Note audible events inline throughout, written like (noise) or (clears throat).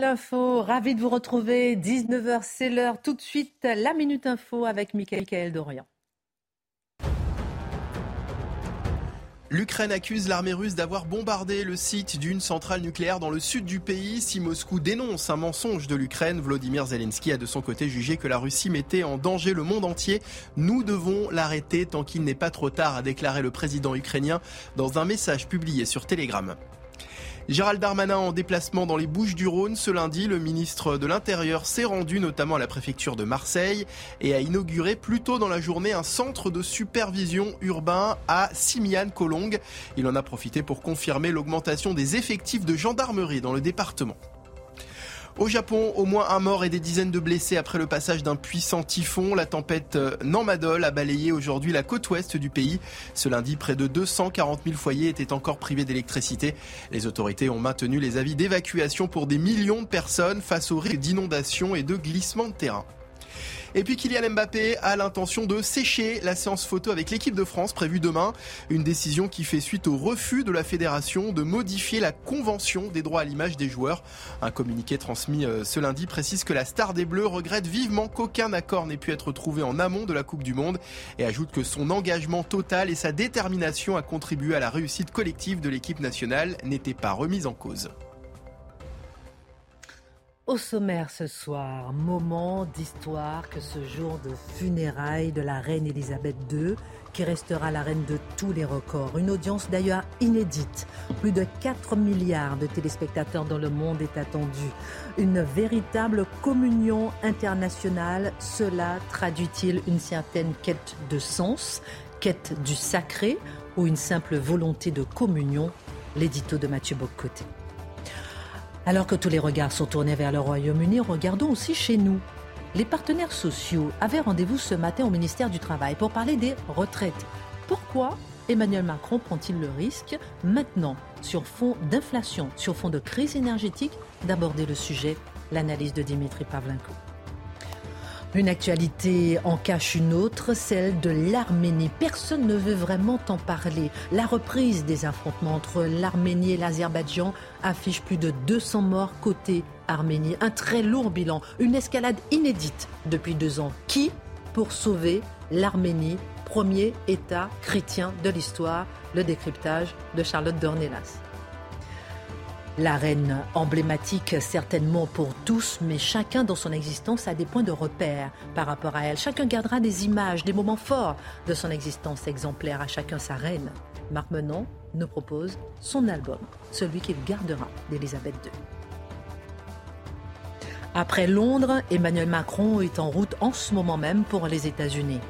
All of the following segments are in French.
L'info, ravi de vous retrouver. 19h, c'est l'heure. Tout de suite, la Minute Info avec Michael Dorian. L'Ukraine accuse l'armée russe d'avoir bombardé le site d'une centrale nucléaire dans le sud du pays. Si Moscou dénonce un mensonge de l'Ukraine, Vladimir Zelensky a de son côté jugé que la Russie mettait en danger le monde entier. Nous devons l'arrêter tant qu'il n'est pas trop tard, a déclaré le président ukrainien dans un message publié sur Telegram. Gérald Darmanin en déplacement dans les Bouches du Rhône ce lundi, le ministre de l'Intérieur s'est rendu notamment à la préfecture de Marseille et a inauguré plus tôt dans la journée un centre de supervision urbain à Simiane-Colongue. Il en a profité pour confirmer l'augmentation des effectifs de gendarmerie dans le département. Au Japon, au moins un mort et des dizaines de blessés après le passage d'un puissant typhon. La tempête euh, Nanmadol a balayé aujourd'hui la côte ouest du pays. Ce lundi, près de 240 000 foyers étaient encore privés d'électricité. Les autorités ont maintenu les avis d'évacuation pour des millions de personnes face aux risques d'inondations et de glissements de terrain. Et puis Kylian Mbappé a l'intention de sécher la séance photo avec l'équipe de France prévue demain. Une décision qui fait suite au refus de la fédération de modifier la convention des droits à l'image des joueurs. Un communiqué transmis euh, ce lundi précise que la star des Bleus regrette vivement qu'aucun accord n'ait pu être trouvé en amont de la Coupe du Monde et ajoute que son engagement total et sa détermination à contribuer à la réussite collective de l'équipe nationale n'étaient pas remises en cause. Au sommaire ce soir, moment d'histoire que ce jour de funérailles de la reine Elisabeth II, qui restera la reine de tous les records. Une audience d'ailleurs inédite. Plus de 4 milliards de téléspectateurs dans le monde est attendue. Une véritable communion internationale. Cela traduit-il une certaine quête de sens, quête du sacré ou une simple volonté de communion? L'édito de Mathieu Boccoté. Alors que tous les regards sont tournés vers le Royaume-Uni, regardons aussi chez nous. Les partenaires sociaux avaient rendez-vous ce matin au ministère du Travail pour parler des retraites. Pourquoi Emmanuel Macron prend-il le risque, maintenant, sur fond d'inflation, sur fond de crise énergétique, d'aborder le sujet L'analyse de Dimitri Pavlenko. Une actualité en cache une autre, celle de l'Arménie. Personne ne veut vraiment en parler. La reprise des affrontements entre l'Arménie et l'Azerbaïdjan affiche plus de 200 morts côté Arménie. Un très lourd bilan, une escalade inédite depuis deux ans. Qui pour sauver l'Arménie, premier État chrétien de l'histoire Le décryptage de Charlotte Dornelas. La reine emblématique certainement pour tous, mais chacun dans son existence a des points de repère par rapport à elle. Chacun gardera des images, des moments forts de son existence exemplaire, à chacun sa reine. Marc Menon nous propose son album, celui qu'il gardera d'Elisabeth II. Après Londres, Emmanuel Macron est en route en ce moment même pour les États-Unis.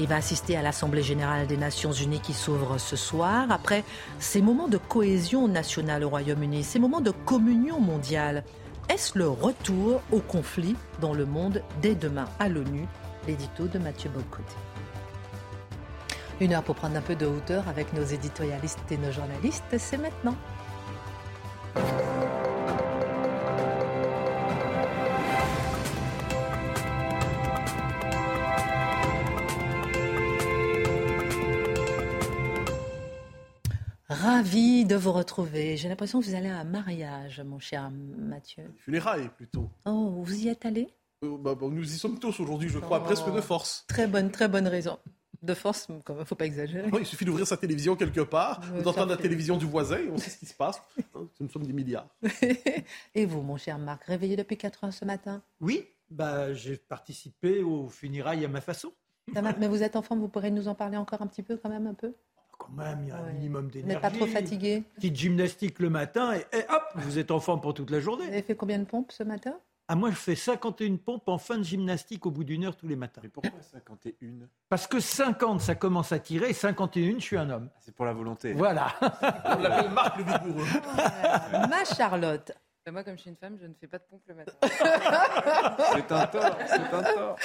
Il va assister à l'Assemblée générale des Nations unies qui s'ouvre ce soir. Après ces moments de cohésion nationale au Royaume-Uni, ces moments de communion mondiale, est-ce le retour au conflit dans le monde dès demain à l'ONU? L'édito de Mathieu Bocoté. Une heure pour prendre un peu de hauteur avec nos éditorialistes et nos journalistes, c'est maintenant. Ravi de vous retrouver. J'ai l'impression que vous allez à un mariage, mon cher Mathieu. Funérailles plutôt. Oh, vous y êtes allé? Euh, bah, bah, Nous y sommes tous aujourd'hui, je crois, presque de force. Très bonne, très bonne raison. De force, il ne faut pas exagérer. il suffit d'ouvrir sa télévision quelque part, d'entendre la télévision du voisin, et on sait ce qui se passe. (laughs) Nous sommes des milliards. (laughs) et vous, mon cher Marc, réveillé depuis 4 heures ce matin? Oui, bah, j'ai participé aux funérailles à ma façon. Mais vous êtes en forme, vous pourrez nous en parler encore un petit peu, quand même, un peu? Quand même, il y a un minimum d'énergie. Vous pas trop fatigué Petite gymnastique le matin et, hop, vous êtes en forme pour toute la journée. Vous avez fait combien de pompes ce matin? Ah, moi, je fais 51 pompes en fin de gymnastique au bout d'une heure tous les matins. Mais pourquoi 51 Parce que 50, ça commence à tirer, et 51, je suis un homme. C'est pour la volonté. Voilà. (laughs) On l'appelle Marc le vigoureux. Ma Charlotte. Bah, moi, comme je suis une femme, je ne fais pas de pompe le matin. (laughs) C'est un tort, c'est un tort.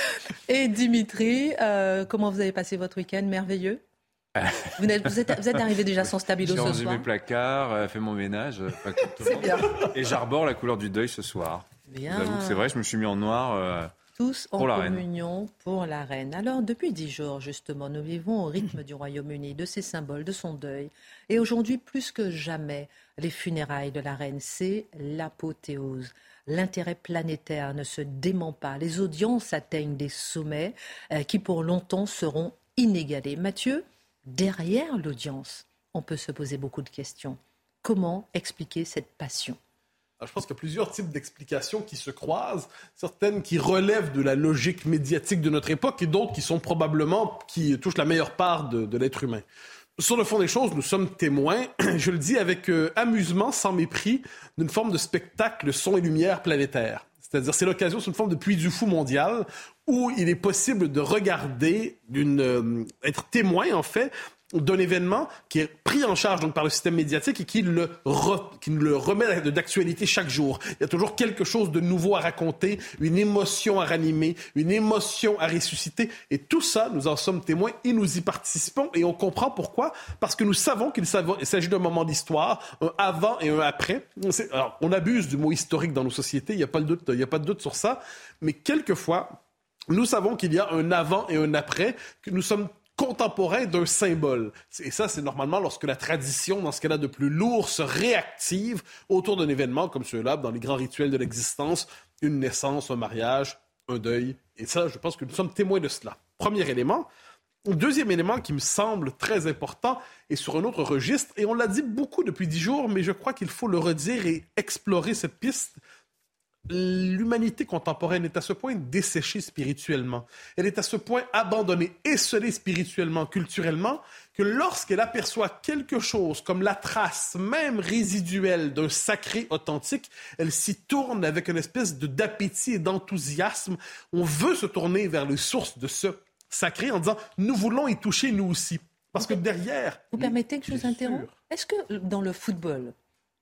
Et Dimitri, euh, comment vous avez passé votre week-end? Merveilleux? Vous, êtes, vous, êtes, vous êtes arrivé déjà sans stabilo J'ai ce soir mes placards, euh, fait mon ménage, euh, tout bien. Et j'arbore la couleur du deuil ce soir. Bien. C'est vrai, je me suis mis en noir. euh, Tous en Pour la reine. communion pour la reine. Alors, depuis dix jours, justement, nous vivons au rythme du Royaume-Uni, de ses symboles, de son deuil. Et aujourd'hui, plus que jamais, les funérailles de la reine, c'est l'apothéose. L'intérêt planétaire ne se dément pas. Les audiences atteignent des sommets euh, qui, pour longtemps, seront inégalés. Mathieu, derrière l'audience, on peut se poser beaucoup de questions. Comment expliquer cette passion? Je pense qu'il y a plusieurs types d'explications qui se croisent, certaines qui relèvent de la logique médiatique de notre époque et d'autres qui sont probablement, qui touchent la meilleure part de, de l'être humain. Sur le fond des choses, nous sommes témoins, (clears throat) je le dis avec euh, amusement, sans mépris, d'une forme de spectacle son et lumière planétaire. C'est-à-dire, c'est l'occasion, c'est une forme de puits du fou mondial où il est possible de regarder, d'une, euh, être témoin, en fait, d'un événement qui est pris en charge par le système médiatique et qui, le le remet d'actualité chaque jour. Il y a toujours quelque chose de nouveau à raconter, une émotion à ranimer, une émotion à ressusciter. Et tout ça, nous en sommes témoins et nous y participons. Et on comprend pourquoi. Parce que nous savons qu'il s'agit d'un moment d'histoire, un avant et un après. Alors, on abuse du mot historique dans nos sociétés, il n'y a, pas de doute- il a pas de doute sur ça. Mais quelquefois, nous savons qu'il y a un avant et un après, que nous sommes contemporains d'un symbole. Et ça, c'est normalement lorsque la tradition, dans ce qu'elle a de plus lourd, se réactive autour d'un événement comme ceux-là, dans les grands rituels de l'existence, une naissance, un mariage, un deuil. Et ça, je pense que nous sommes témoins de cela. Premier élément. Deuxième élément qui me semble très important est sur un autre registre, et on l'a dit beaucoup depuis dix jours, mais je crois qu'il faut le redire et explorer cette piste l'humanité contemporaine est à ce point desséchée spirituellement, elle est à ce point abandonnée, esselée spirituellement, culturellement, que lorsqu'elle aperçoit quelque chose comme la trace même résiduelle d'un sacré authentique, elle s'y tourne avec une espèce de d'appétit et d'enthousiasme. On veut se tourner vers les sources de ce sacré en disant nous voulons y toucher nous aussi. Parce que derrière... Vous permettez que je vous interrompe? Est-ce que dans le football,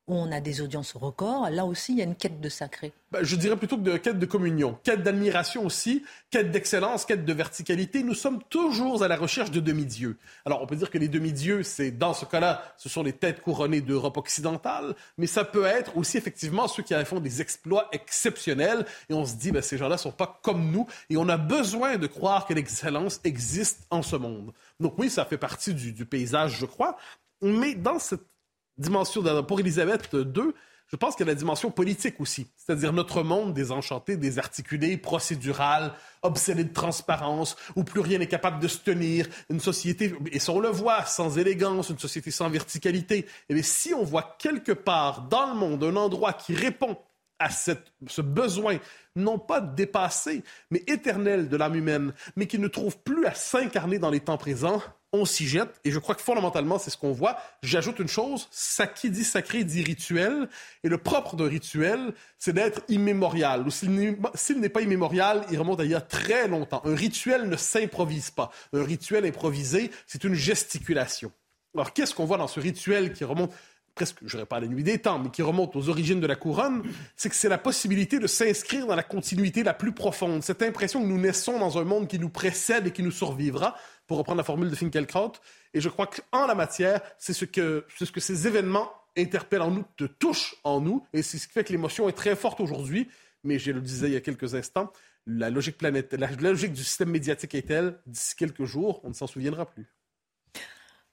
on a des audiences records, là aussi, il y a une quête de sacré Ben, je dirais plutôt que de quête de communion, quête d'admiration aussi, quête d'excellence, quête de verticalité. Nous sommes toujours à la recherche de demi-dieux. Alors, on peut dire que les demi-dieux, c'est dans ce cas-là, ce sont les têtes couronnées d'Europe occidentale, mais ça peut être aussi effectivement ceux qui font des exploits exceptionnels et on se dit, ben, ces gens-là sont pas comme nous et on a besoin de croire que l'excellence existe en ce monde. Donc oui, ça fait partie du, du paysage, je crois, mais dans cette dimension, pour Élisabeth II, je pense qu'il y a la dimension politique aussi. C'est-à-dire notre monde désenchanté, désarticulé, procédural, obsédé de transparence, où plus rien n'est capable de se tenir, une société, et ça on le voit, sans élégance, une société sans verticalité. Et bien, si on voit quelque part dans le monde un endroit qui répond à ce besoin, non pas dépassé, mais éternel de l'âme humaine, mais qui ne trouve plus à s'incarner dans les temps présents, on s'y jette. Et je crois que fondamentalement, c'est ce qu'on voit. J'ajoute une chose, ça qui dit sacré dit rituel. Et le propre d'un rituel, c'est d'être immémorial. Ou s'il n'est- pas immémorial, il remonte à il y a très longtemps. Un rituel ne s'improvise pas. Un rituel improvisé, c'est une gesticulation. Alors, qu'est-ce qu'on voit dans ce rituel qui remonte presque, je dirais pas à la nuit des temps, mais qui remonte aux origines de la couronne, c'est que c'est la possibilité de s'inscrire dans la continuité la plus profonde. Cette impression que nous naissons dans un monde qui nous précède et qui nous survivra, pour reprendre la formule de Finkielkraut. Et je crois qu'en la matière, c'est ce que, c'est ce que ces événements interpellent en nous, te touchent en nous, et c'est ce qui fait que l'émotion est très forte aujourd'hui. Mais je le disais il y a quelques instants, la logique planétaire, la logique du système médiatique est telle, d'ici quelques jours, on ne s'en souviendra plus.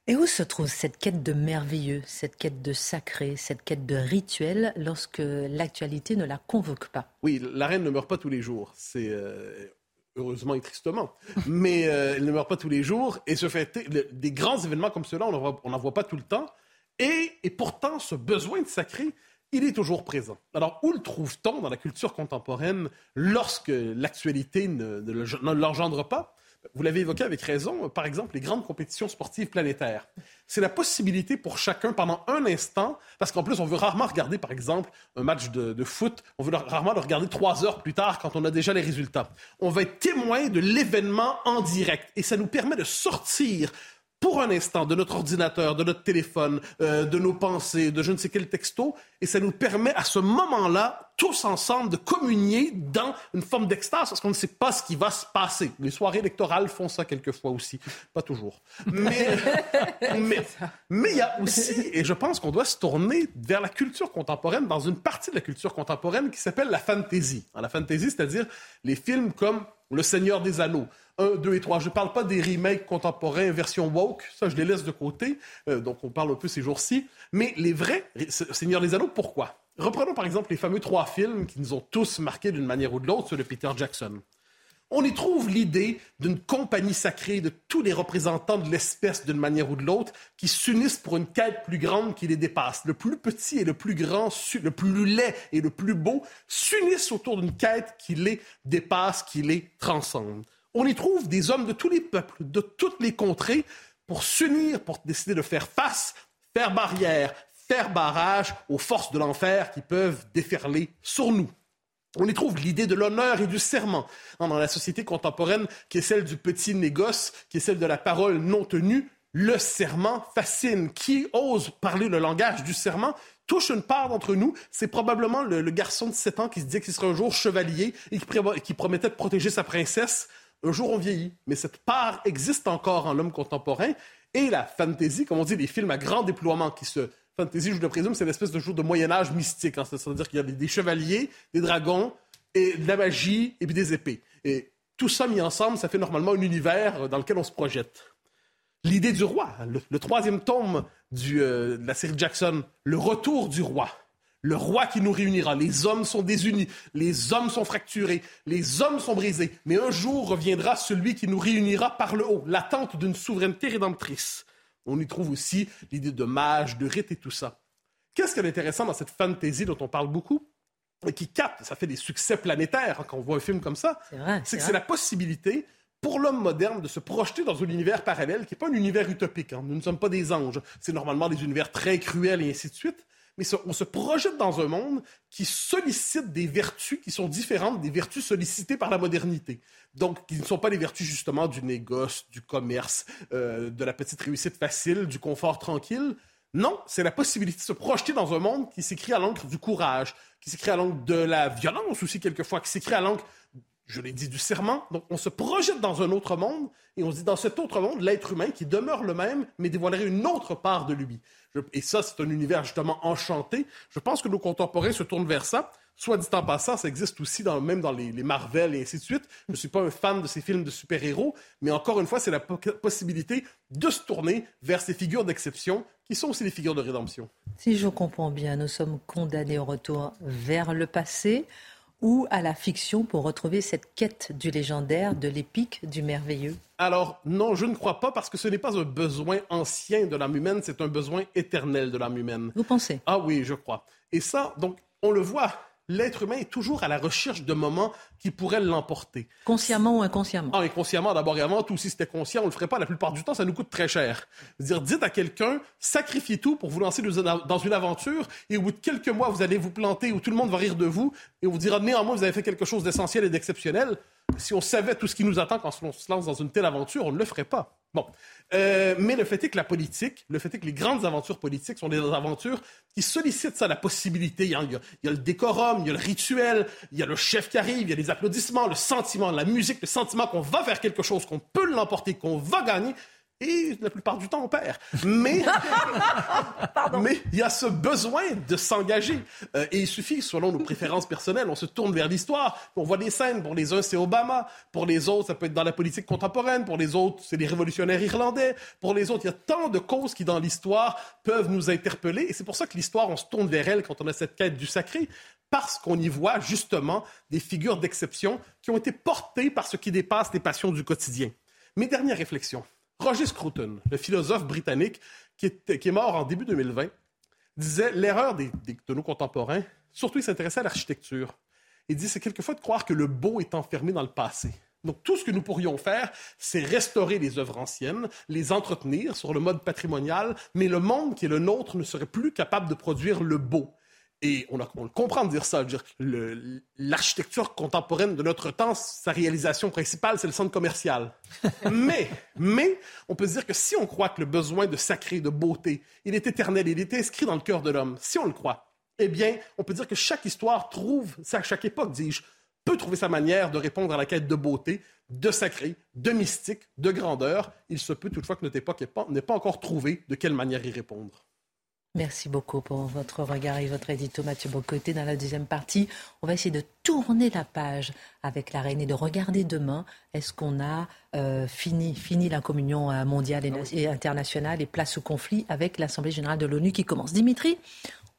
Et où se trouve cette quête de merveilleux, cette quête de sacré, cette quête de rituel lorsque l'actualité ne la convoque pas? Oui, la reine ne meurt pas tous les jours. C'est euh, heureusement et tristement. Mais euh, elle ne meurt pas tous les jours. Et ce fait, des grands événements comme ceux-là, on n'en voit- pas tout le temps. Et, et pourtant, ce besoin de sacré, il est toujours présent. Alors, où le trouve-t-on dans la culture contemporaine lorsque l'actualité ne l'engendre pas? Vous l'avez évoqué avec raison, par exemple, les grandes compétitions sportives planétaires. C'est la possibilité pour chacun, pendant un instant, parce qu'en plus, on veut rarement regarder, par exemple, un match de, foot, on veut rarement le regarder trois heures plus tard quand on a déjà les résultats. On va être témoin de l'événement en direct et ça nous permet de sortir pour un instant de notre ordinateur, de notre téléphone, euh, de nos pensées, de je ne sais quel texto, et ça nous permet à ce moment-là, tous ensemble, de communier dans une forme d'extase, parce qu'on ne sait pas ce qui va se passer. Les soirées électorales font ça quelquefois aussi, pas toujours. Mais (laughs) mais mais il y a aussi, et je pense qu'on doit se tourner vers la culture contemporaine, dans une partie de la culture contemporaine qui s'appelle la fantasy. La fantasy, c'est-à-dire les films comme Le Seigneur des Anneaux, 1, 2 et 3. Je ne parle pas des remakes contemporains version woke, ça je les laisse de côté, euh, donc on parle un peu ces jours-ci. Mais les vrais Seigneur des Anneaux, pourquoi? Reprenons par exemple les fameux trois films qui nous ont tous marqués d'une manière ou de l'autre, ceux de Peter Jackson. On y trouve l'idée d'une compagnie sacrée de tous les représentants de l'espèce d'une manière ou de l'autre qui s'unissent pour une quête plus grande qui les dépasse. Le plus petit et le plus grand, le plus laid et le plus beau s'unissent autour d'une quête qui les dépasse, qui les transcende on y trouve des hommes de tous les peuples, de toutes les contrées, pour s'unir, pour décider de faire face, faire barrière, faire barrage aux forces de l'enfer qui peuvent déferler sur nous. On y trouve l'idée de l'honneur et du serment dans la société contemporaine qui est celle du petit négoce, qui est celle de la parole non tenue. Le serment fascine. Qui ose parler le langage du serment touche une part d'entre nous. C'est probablement le, garçon de 7 ans qui se disait qu'il serait un jour chevalier et qui promettait de protéger sa princesse. Un jour, on vieillit, mais cette part existe encore en l'homme contemporain. Et la fantasy, comme on dit, les films à grand déploiement qui se... Fantasy, je le présume, c'est l'espèce de jour de Moyen-Âge mystique. Hein. C'est-à-dire qu'il y a des, chevaliers, des dragons, et de la magie, et puis des épées. Et tout ça mis ensemble, ça fait normalement un univers dans lequel on se projette. L'idée du roi, le, troisième tome euh, de la série Jackson, le retour du roi le roi qui nous réunira. Les hommes sont désunis, les hommes sont fracturés, les hommes sont brisés. Mais un jour reviendra celui qui nous réunira par le haut, l'attente d'une souveraineté rédemptrice. On y trouve aussi l'idée de mage, de rite et tout ça. Qu'est-ce qui est intéressant dans cette fantaisie dont on parle beaucoup et qui capte, ça fait des succès planétaires hein, quand on voit un film comme ça, c'est que c'est la possibilité pour l'homme moderne de se projeter dans un univers parallèle qui n'est pas un univers utopique. Hein. Nous ne sommes pas des anges. C'est normalement des univers très cruels et ainsi de suite mais on se projette dans un monde qui sollicite des vertus qui sont différentes des vertus sollicitées par la modernité. Donc, qui ne sont pas les vertus justement du négoce, du commerce, euh, de la petite réussite facile, du confort tranquille. Non, c'est la possibilité de se projeter dans un monde qui s'écrit à l'encre du courage, qui s'écrit à l'encre de la violence aussi quelquefois, qui s'écrit à l'encre je l'ai dit, du serment. Donc, on se projette dans un autre monde et on se dit, dans cet autre monde, l'être humain qui demeure le même, mais dévoilerait une autre part de lui. et ça, c'est un univers justement enchanté. Je pense que nos contemporains se tournent vers ça. Soit dit en passant, ça existe aussi dans, même dans les, Marvel et ainsi de suite. Je ne suis pas un fan de ces films de super-héros, mais encore une fois, c'est la possibilité de se tourner vers ces figures d'exception qui sont aussi des figures de rédemption. Si je comprends bien, nous sommes condamnés au retour vers le passé ou à la fiction pour retrouver cette quête du légendaire, de l'épique, du merveilleux Alors non, je ne crois pas parce que ce n'est pas un besoin ancien de l'âme humaine, c'est un besoin éternel de l'âme humaine. Vous pensez? Ah oui, je crois. Et ça, donc, on le voit l'être humain est toujours à la recherche de moments qui pourraient l'emporter. Consciemment ou inconsciemment Ah, inconsciemment d'abord et avant tout. Si c'était conscient, on le ferait pas. La plupart du temps, ça nous coûte très cher. dire, dites à quelqu'un, sacrifiez tout pour vous lancer dans une aventure et au bout de quelques mois, vous allez vous planter où tout le monde va rire de vous et on vous dira néanmoins, vous avez fait quelque chose d'essentiel et d'exceptionnel. Si on savait tout ce qui nous attend quand on se lance dans une telle aventure, on ne le ferait pas. Bon. Euh, mais le fait est que la politique, le fait est que les grandes aventures politiques sont des aventures qui sollicitent ça, la possibilité. Il y, a, il y, a, le décorum, il y a le rituel, il y a le chef qui arrive, il y a les applaudissements, le sentiment, la musique, le sentiment qu'on va faire quelque chose, qu'on peut l'emporter, qu'on va gagner et la plupart du temps, on perd. Mais, (laughs) mais il y a ce besoin de s'engager. Euh, et il suffit, selon nos préférences personnelles, on se tourne vers l'histoire, on voit des scènes. Pour les uns, c'est Obama. Pour les autres, ça peut être dans la politique contemporaine. Pour les autres, c'est les révolutionnaires irlandais. Pour les autres, il y a tant de causes qui, dans l'histoire, peuvent nous interpeller. Et c'est pour ça que l'histoire, on se tourne vers elle quand on a cette quête du sacré parce qu'on y voit justement des figures d'exception qui ont été portées par ce qui dépasse les passions du quotidien. Mes dernières réflexions. Roger Scruton, le philosophe britannique qui est, mort en début 2020, disait l'erreur de nos contemporains, surtout il s'intéressait à l'architecture. Il dit c'est quelquefois de croire que le beau est enfermé dans le passé. Donc tout ce que nous pourrions faire, c'est restaurer les œuvres anciennes, les entretenir sur le mode patrimonial, mais le monde qui est le nôtre ne serait plus capable de produire le beau. Et on, a, on le comprend de dire ça. L'architecture contemporaine de notre temps, sa réalisation principale, c'est le centre commercial. (laughs) mais, mais, on peut se dire que si on croit que le besoin de sacré, de beauté, il est éternel, il est inscrit dans le cœur de l'homme, si on le croit, eh bien, on peut dire que chaque histoire trouve, à chaque époque, dis-je, peut trouver sa manière de répondre à la quête de beauté, de sacré, de mystique, de grandeur. Il se peut toutefois que notre époque n'ait pas encore trouvé de quelle manière y répondre? Merci beaucoup pour votre regard et votre édito, Mathieu Bocoté. Dans la deuxième partie, on va essayer de tourner la page avec la reine et de regarder demain. Est-ce qu'on a euh, fini, fini la communion euh, mondiale et, na- et internationale et place au conflit avec l'Assemblée générale de l'ONU qui commence Dimitri,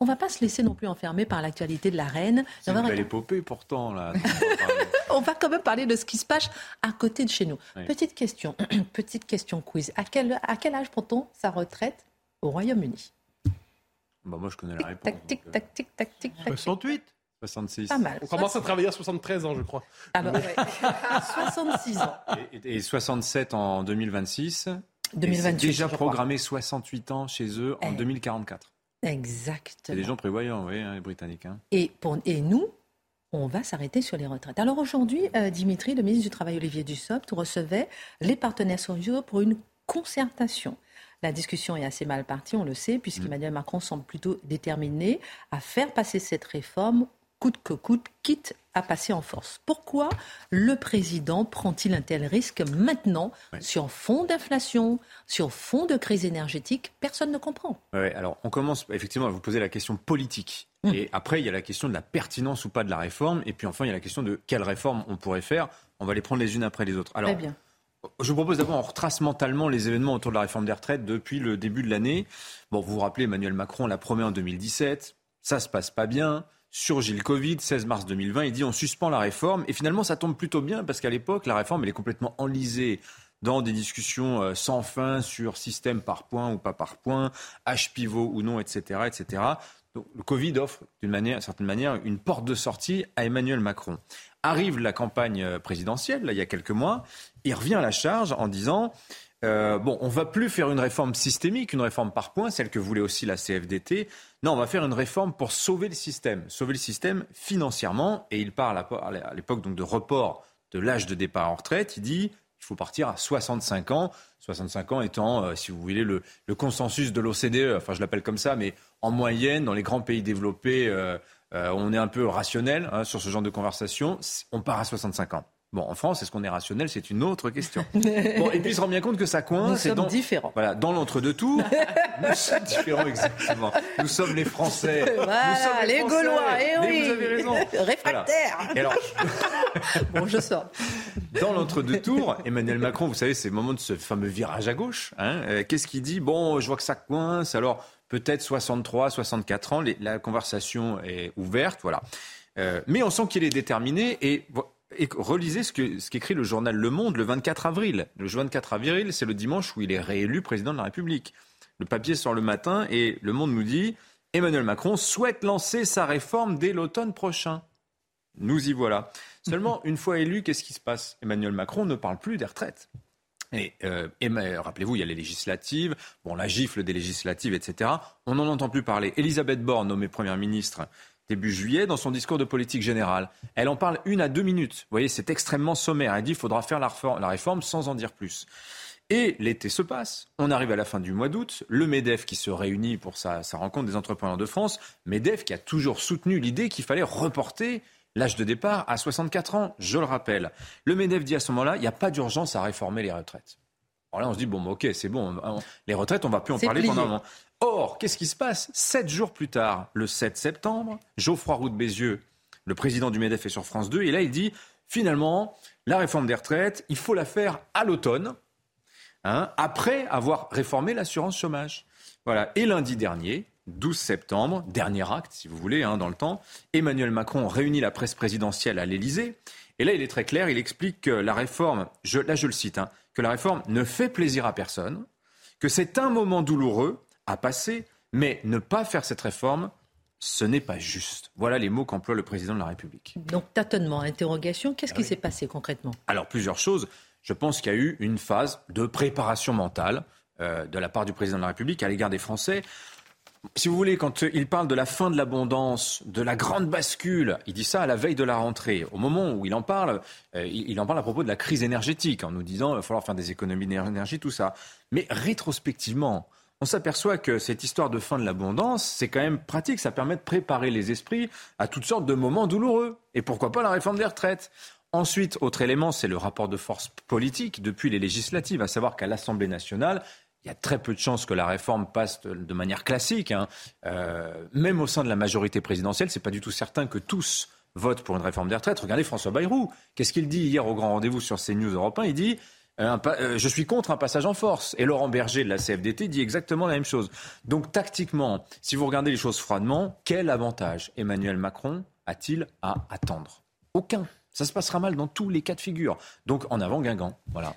on va pas se laisser non plus enfermer par l'actualité de la reine. C'est On va une belle épopée pourtant, là. (laughs) (laughs) on va quand même parler de ce qui se passe à côté de chez nous. Oui. Petite question, (clears throat) petite question quiz. À quel, à quel âge prend-on sa retraite au Royaume-Uni? Bah, moi, je connais la réponse. Tac, tic, donc, euh, tac, tic, tac, tic, tac. 68 66. Pas mal. On commence à travailler à 73 ans, je crois. Alors, 66 (laughs) ans. Et, et 67 en 2026. Et 2028. C'est déjà programmé 68 ans chez eux en Eh. 2044. C'est Exactement. des gens prévoyants, oui, hein, les Britanniques. hein. Et, pour, et nous, on va s'arrêter sur les retraites. Alors aujourd'hui, euh, Dimitri, le ministre du Travail Olivier Dussopt, recevait les partenaires sociaux pour une concertation. La discussion est assez mal partie, on le sait, puisqu'Emmanuel Macron semble plutôt déterminé à faire passer cette réforme coûte que coûte, quitte à passer en force. Pourquoi le président prend-il un tel risque maintenant sur fond d'inflation, sur fond de crise énergétique? Personne ne comprend. Alors on commence effectivement à vous poser la question politique. Mm. Et après, il y a la question de la pertinence ou pas de la réforme. Et puis enfin, il y a la question de quelle réforme on pourrait faire. On va les prendre les unes après les autres. Alors, Très bien. Je vous propose d'abord, on retrace mentalement les événements autour de la réforme des retraites depuis le début de l'année. Bon, vous vous rappelez, Emmanuel Macron la promet en 2017. Ça se passe pas bien. Surgit le Covid, 16 mars 2020, il dit on suspend la réforme. Et finalement, ça tombe plutôt bien parce qu'à l'époque, la réforme, elle est complètement enlisée dans des discussions euh, sans fin sur système par point ou pas par point, H pivot ou non, etc., etc. Donc, le Covid offre d'une manière, certaine manière une porte de sortie à Emmanuel Macron. Arrive la campagne euh, présidentielle, là, il y a quelques mois, il revient à la charge en disant euh, bon, on va plus faire une réforme systémique, une réforme par point, celle que voulait aussi la CFDT. Non, on va faire une réforme pour sauver le système, sauver le système financièrement. Et il parle à à l'époque donc de report de l'âge de départ en retraite. Il dit il faut partir à 65 ans. 65 ans étant, euh, si vous voulez, le, consensus de l'OCDE. Enfin, je l'appelle comme ça, mais en moyenne, dans les grands pays développés, euh, euh, on est un peu rationnel hein, sur ce genre de conversation. On part à 65 ans. Bon, en France, est-ce qu'on est rationnel? C'est une autre question. (laughs) Bon, et puis il se rend bien compte que ça coince. Nous et sommes donc- différents. voilà, dans l'entre-deux-tours, (laughs) nous sommes différents exactement. Nous sommes les Français. Nous sommes Voilà, les Français. Gaulois, eh Mais oui. vous avez raison. (laughs) Réfractaires. Et alors, Bon, je sors. dans l'entre-deux tours, Emmanuel Macron, vous savez, c'est le moment de ce fameux virage à gauche. hein. Euh, Qu'est-ce qu'il dit? Bon, je vois que ça coince, alors peut-être 63, 64 ans, les- la conversation est ouverte, voilà. Euh, mais on sent qu'il est déterminé et, et relisez ce qu'écrit le journal Le Monde le 24 avril. Le 24 avril, c'est le dimanche où il est réélu président de la République. Le papier sort le matin et Le Monde nous dit Emmanuel Macron souhaite lancer sa réforme dès l'automne prochain. Nous y voilà. Seulement, (laughs) une fois élu, qu'est-ce qui se passe? Emmanuel Macron ne parle plus des retraites. Et, euh, Emma- rappelez-vous, il y a les législatives, bon, la gifle des législatives, etc. On n'en entend plus parler. Elisabeth Borne, nommée Première ministre début juillet, dans son discours de politique générale, elle en parle une à deux minutes. Vous voyez, c'est extrêmement sommaire. Elle dit qu'il faudra faire la réforme, la réforme sans en dire plus. Et l'été se passe. On arrive à la fin du mois d'août. Le MEDEF qui se réunit pour sa, sa rencontre des entrepreneurs de France. MEDEF qui a toujours soutenu l'idée qu'il fallait reporter l'âge de départ à 64 ans, je le rappelle. Le MEDEF dit à ce moment-là, il n'y a pas d'urgence à réformer les retraites. Alors là, on se dit, bon, bah, ok, c'est bon, on- les retraites, on va plus en parler plié. pendant un moment. Or, qu'est-ce qui se passe Sept jours plus tard, le 7 septembre, Geoffroy Roux de Bézieux, le président du MEDEF, est sur France 2, et là, il dit, finalement, la réforme des retraites, il faut la faire à l'automne, hein, après avoir réformé l'assurance chômage. Voilà. Et lundi dernier, 12 septembre, dernier acte, si vous voulez, hein, dans le temps, Emmanuel Macron réunit la presse présidentielle à l'Élysée. Et là, il est très clair, il explique que la réforme, là je le cite, hein, que la réforme ne fait plaisir à personne, que c'est un moment douloureux à passer, mais ne pas faire cette réforme, ce n'est pas juste. Voilà les mots qu'emploie le président de la République. Donc tâtonnement, interrogation, qu'est-ce qui s'est passé concrètement? Alors plusieurs choses. Je pense qu'il y a eu une phase de préparation mentale euh, de la part du président de la République à l'égard des Français. Si vous voulez, quand il parle de la fin de l'abondance, de la grande bascule, il dit ça à la veille de la rentrée. Au moment où il en parle, euh, il en parle à propos de la crise énergétique, en nous disant qu'il va falloir faire des économies d'énergie, tout ça. Mais rétrospectivement, on s'aperçoit que cette histoire de fin de l'abondance, c'est quand même pratique. Ça permet de préparer les esprits à toutes sortes de moments douloureux. Et pourquoi pas la réforme des retraites Ensuite, autre élément, c'est le rapport de force politique depuis les législatives, à savoir qu'à l'Assemblée nationale, il y a très peu de chances que la réforme passe de, manière classique. Hein. Euh, même au sein de la majorité présidentielle, c'est pas du tout certain que tous votent pour une réforme des retraites. Regardez François Bayrou. Qu'est-ce qu'il dit hier au grand rendez-vous sur CNews Europe Il dit euh, euh, je suis contre un passage en force. Et Laurent Berger de la CFDT dit exactement la même chose. Donc tactiquement, si vous regardez les choses froidement, quel avantage Emmanuel Macron a-t-il à attendre? Aucun. Ça se passera mal dans tous les cas de figure. Donc en avant Guingamp. Voilà.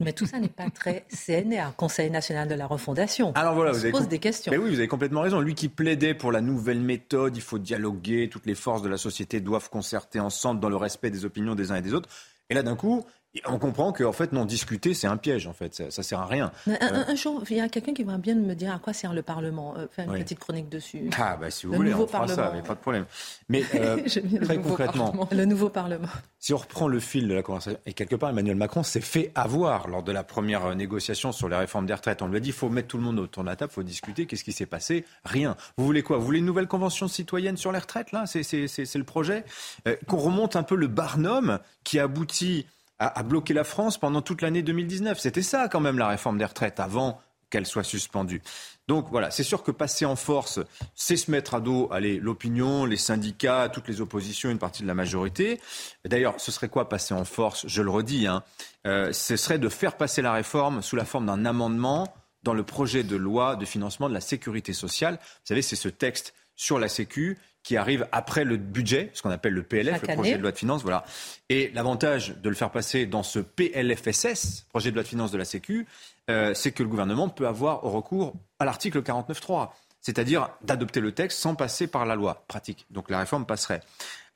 Mais tout ça n'est pas très CNR, Conseil national de la refondation. Alors voilà, On vous se avez pose des questions. Mais oui, vous avez complètement raison. Lui qui plaidait pour la nouvelle méthode, il faut dialoguer, toutes les forces de la société doivent concerter ensemble dans le respect des opinions des uns et des autres. Et là, d'un coup, on comprend qu'en fait, non, discuter, c'est un piège, en fait. Ça, ça sert à rien. Un, un- un jour, il y a quelqu'un qui va bien me dire à quoi sert le Parlement. Euh, faire une Oui. petite chronique dessus. Ah, bah, si vous Le voulez, nouveau on fera ça, Parlement. mais pas de problème. Mais (laughs) euh, très concrètement, Parlement. Le nouveau Parlement. si on reprend le fil de la conversation, et quelque part, Emmanuel Macron s'est fait avoir lors de la première euh, négociation sur les réformes des retraites. On lui a dit, il faut mettre tout le monde autour de la table, il faut discuter. Qu'est-ce qui s'est passé? Rien. Vous voulez quoi? Vous voulez une nouvelle convention citoyenne sur les retraites, là? C'est le projet? Euh, Qu'on remonte un peu le barnum qui aboutit à, à bloquer la France pendant toute l'année 2019. C'était ça, quand même, la réforme des retraites, avant qu'elle soit suspendue. Donc voilà, c'est sûr que passer en force, c'est se mettre à dos l'opinion, les syndicats, toutes les oppositions, une partie de la majorité. D'ailleurs, ce serait quoi passer en force? Je le redis, hein, euh, ce serait de faire passer la réforme sous la forme d'un amendement dans le projet de loi de financement de la sécurité sociale. Vous savez, c'est ce texte sur la Sécu qui arrive après le budget, ce qu'on appelle le PLF, Chaque le projet année. de loi de finances. Voilà. Et l'avantage de le faire passer dans ce PLFSS, projet de loi de finances de la Sécu, euh, c'est que le gouvernement peut avoir recours à l'article 49.3, c'est-à-dire d'adopter le texte sans passer par la loi pratique. Donc la réforme passerait.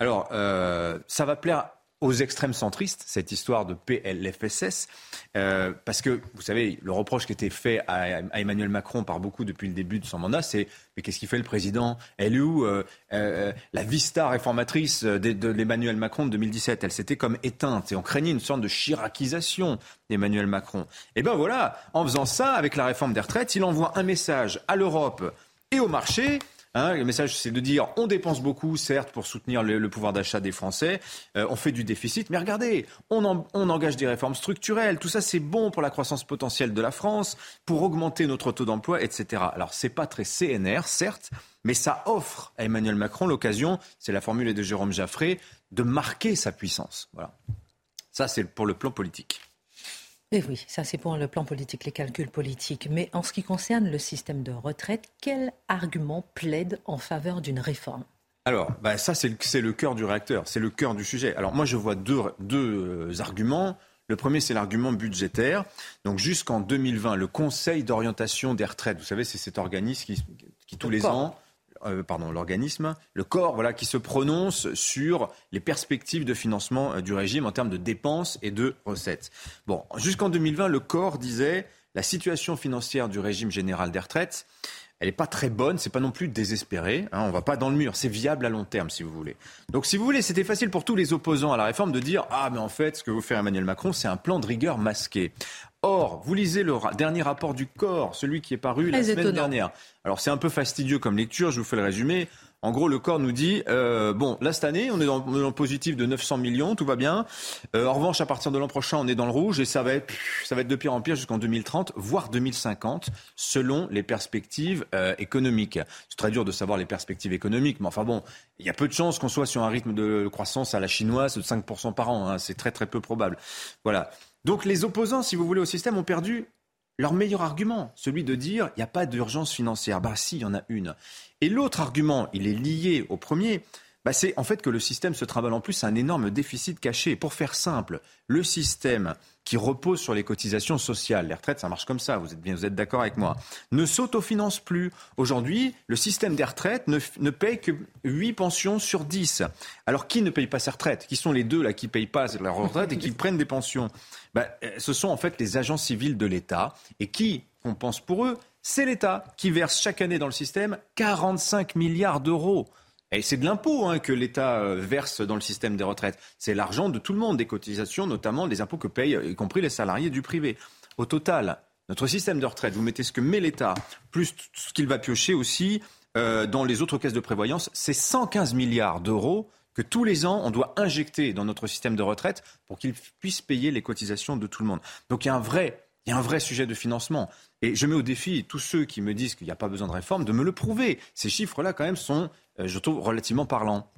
Alors, euh, ça va plaire aux extrêmes centristes, cette histoire de PLFSS, euh, parce que, vous savez, le reproche qui était fait à, Emmanuel Macron par beaucoup depuis le début de son mandat, c'est mais qu'est-ce qu'il fait le président? Elle est où euh, euh, la vista réformatrice de, l'Emmanuel Macron de 2017 Elle s'était comme éteinte et on craignait une sorte de chiracisation d'Emmanuel Macron. Et ben voilà, en faisant ça, avec la réforme des retraites, il envoie un message à l'Europe et au marché. Hein, le message, c'est de dire on dépense beaucoup, certes, pour soutenir le, pouvoir d'achat des Français, euh, on fait du déficit, mais regardez, on, on engage des réformes structurelles, tout ça c'est bon pour la croissance potentielle de la France, pour augmenter notre taux d'emploi, etc. Alors c'est pas très CNR, certes, mais ça offre à Emmanuel Macron l'occasion, c'est la formule de Jérôme Jaffré, de marquer sa puissance. Voilà. Ça c'est pour le plan politique. Et oui, ça c'est pour le plan politique, les calculs politiques. Mais en ce qui concerne le système de retraite, quel argument plaide en faveur d'une réforme? Alors, bah, ça, c'est le, cœur du réacteur, c'est le cœur du sujet. Alors, moi, je vois deux, deux euh, arguments. Le premier, c'est l'argument budgétaire. Donc, jusqu'en 2020, le Conseil d'orientation des retraites, vous savez, c'est cet organisme qui, qui tous Le les corps. ans, euh, pardon, l'organisme, le corps, voilà, qui se prononce sur les perspectives de financement euh, du régime en termes de dépenses et de recettes. Bon, jusqu'en 2020, le corps disait la situation financière du régime général des retraites elle n'est pas très bonne, c'est pas non plus désespéré. Hein, on va pas dans le mur, c'est viable à long terme, si vous voulez. Donc, si vous voulez, c'était facile pour tous les opposants à la réforme de dire ah, mais en fait, ce que veut faire Emmanuel Macron, c'est un plan de rigueur masqué. Or, vous lisez le ra- dernier rapport du corps, celui qui est paru la Très semaine étonnant. dernière. Alors, c'est un peu fastidieux comme lecture, je vous fais le résumé. En gros, le corps nous dit euh, bon, là cette année, on est dans, dans le positif de 900 millions, tout va bien. Euh, en revanche, à partir de l'an prochain, on est dans le rouge et ça va être, ça va être de pire en pire jusqu'en 2030, voire 2050, selon les perspectives euh, économiques. C'est très dur de savoir les perspectives économiques, mais enfin bon, il y a peu de chances qu'on soit sur un rythme de croissance à la chinoise de 5% par an. hein. C'est très très peu probable. Voilà. Donc les opposants, si vous voulez, au système ont perdu leur meilleur argument, celui de dire il n'y a pas d'urgence financière. Bah si, il y en a une. Et l'autre argument, il est lié au premier, bah, c'est en fait que le système se trimballe en plus à un énorme déficit caché. Pour faire simple, le système qui repose sur les cotisations sociales, les retraites, ça marche comme ça, vous êtes bien, vous êtes d'accord avec moi, ne s'autofinancent plus. Aujourd'hui, le système des retraites ne, ne, paye que 8 pensions sur 10. Alors qui ne paye pas ses retraites? Qui sont les deux là qui ne payent pas leur retraite et qui prennent des pensions? Ben, Ce sont en fait les agents civils de l'État et qui on pense pour eux c'est l'État qui verse chaque année dans le système 45 milliards d'euros. Et c'est de l'impôt hein, que l'État euh, verse dans le système des retraites. C'est l'argent de tout le monde, des cotisations, notamment des impôts que payent, y compris les salariés du privé. Au total, notre système de retraite, vous mettez ce que met l'État, plus ce qu'il va piocher aussi euh, dans les autres caisses de prévoyance, c'est 115 milliards d'euros que tous les ans, on doit injecter dans notre système de retraite pour qu'il puisse payer les cotisations de tout le monde. Donc il y a un vrai il y a un vrai sujet de financement. Et je mets au défi tous ceux qui me disent qu'il n'y a pas besoin de réforme de me le prouver. Ces chiffres-là, quand même, sont, euh, je trouve, relativement parlants.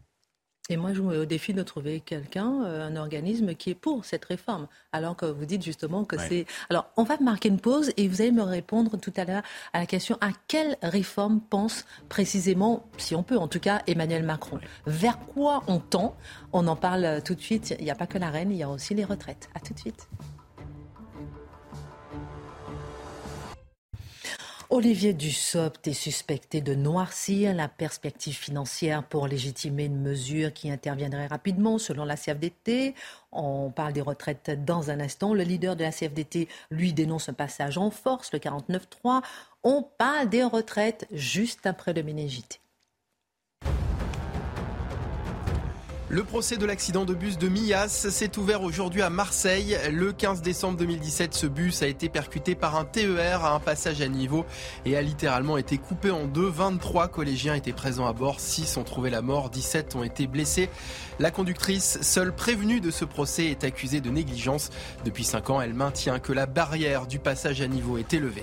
Et moi, je mets au défi de trouver quelqu'un, euh, un organisme qui est pour cette réforme. Alors que vous dites justement que c'est. Alors, on va marquer une pause et vous allez me répondre tout à l'heure à la question à quelle réforme pense précisément, si on peut en tout cas, Emmanuel Macron Vers quoi on tend? On en parle tout de suite. Il n'y a pas que la reine, il y a aussi les retraites. À tout de suite. Olivier Dussopt est suspecté de noircir la perspective financière pour légitimer une mesure qui interviendrait rapidement selon la CFDT. On parle des retraites dans un instant. Le leader de la CFDT, lui, dénonce un passage en force, le 49-3. On parle des retraites juste après le méningite. Le procès de l'accident de bus de Millas s'est ouvert aujourd'hui à Marseille. Le 15 décembre 2017, ce bus a été percuté par un TER à un passage à niveau et a littéralement été coupé en deux. 23 collégiens étaient présents à bord, 6 ont trouvé la mort, 17 ont été blessés. La conductrice, seule prévenue de ce procès, est accusée de négligence. Depuis 5 ans, elle maintient que la barrière du passage à niveau est élevée.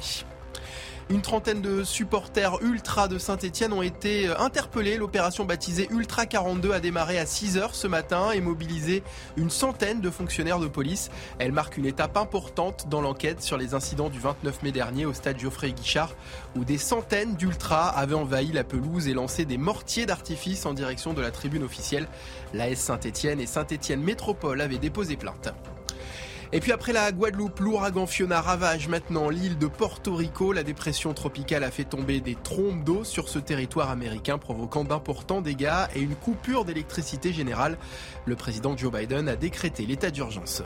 Une trentaine de supporters ultra de Saint-Etienne ont été interpellés. L'opération baptisée Ultra 42 a démarré à 6h ce matin et mobilisé une centaine de fonctionnaires de police. Elle marque une étape importante dans l'enquête sur les incidents du 29 mai dernier au stade Geoffrey Guichard où des centaines d'ultras avaient envahi la pelouse et lancé des mortiers d'artifice en direction de la tribune officielle. L'AS Saint-Etienne et Saint-Etienne Métropole avaient déposé plainte. Et puis après la Guadeloupe, l'ouragan Fiona ravage maintenant l'île de Porto Rico. La dépression tropicale a fait tomber des trombes d'eau sur ce territoire américain, provoquant d'importants dégâts et une coupure d'électricité générale. Le président Joe Biden a décrété l'état d'urgence.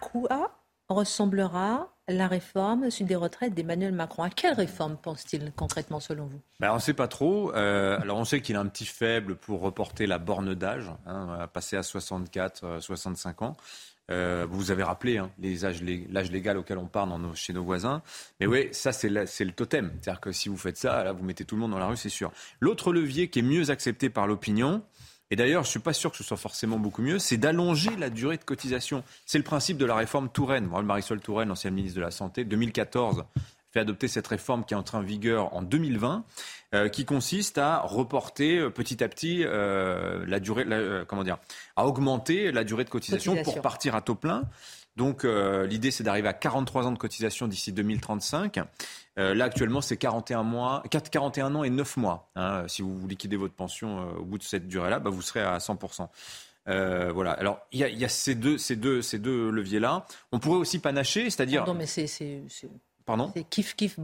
Quoi ressemblera la réforme des retraites d'Emmanuel Macron. À quelle réforme pense-t-il concrètement selon vous? Ben, On ne sait pas trop. Euh, alors on sait qu'il a un petit faible pour reporter la borne d'âge, hein, passer à 64, 65 euh, ans. Euh, vous avez rappelé hein, l'âge légal auquel on parle chez nos voisins. Mais oui, ça c'est le totem. C'est-à-dire que si vous faites ça, là, vous mettez tout le monde dans la rue, c'est sûr. L'autre levier qui est mieux accepté par l'opinion, et d'ailleurs, je ne suis pas sûr que ce soit forcément beaucoup mieux, c'est d'allonger la durée de cotisation. C'est le principe de la réforme Touraine. Moi, Marisol Touraine, ancienne ministre de la Santé, 2014, fait adopter cette réforme qui est entrée en vigueur en 2020, euh, qui consiste à reporter euh, petit à petit euh, la durée, comment dire, à augmenter la durée de cotisation, pour partir à taux plein. Donc l'idée c'est d'arriver à 43 ans de cotisation d'ici 2035. Euh, là, actuellement, c'est 41, mois, 41 ans et 9 mois. Hein. Si vous liquidez votre pension euh, au bout de cette durée-là, bah, vous serez à 100%. Euh, voilà. Alors, il y a, ces deux, ces deux, ces deux leviers-là. On pourrait aussi panacher, c'est-à-dire. Pardon, mais c'est. Pardon? C'est kiff kiff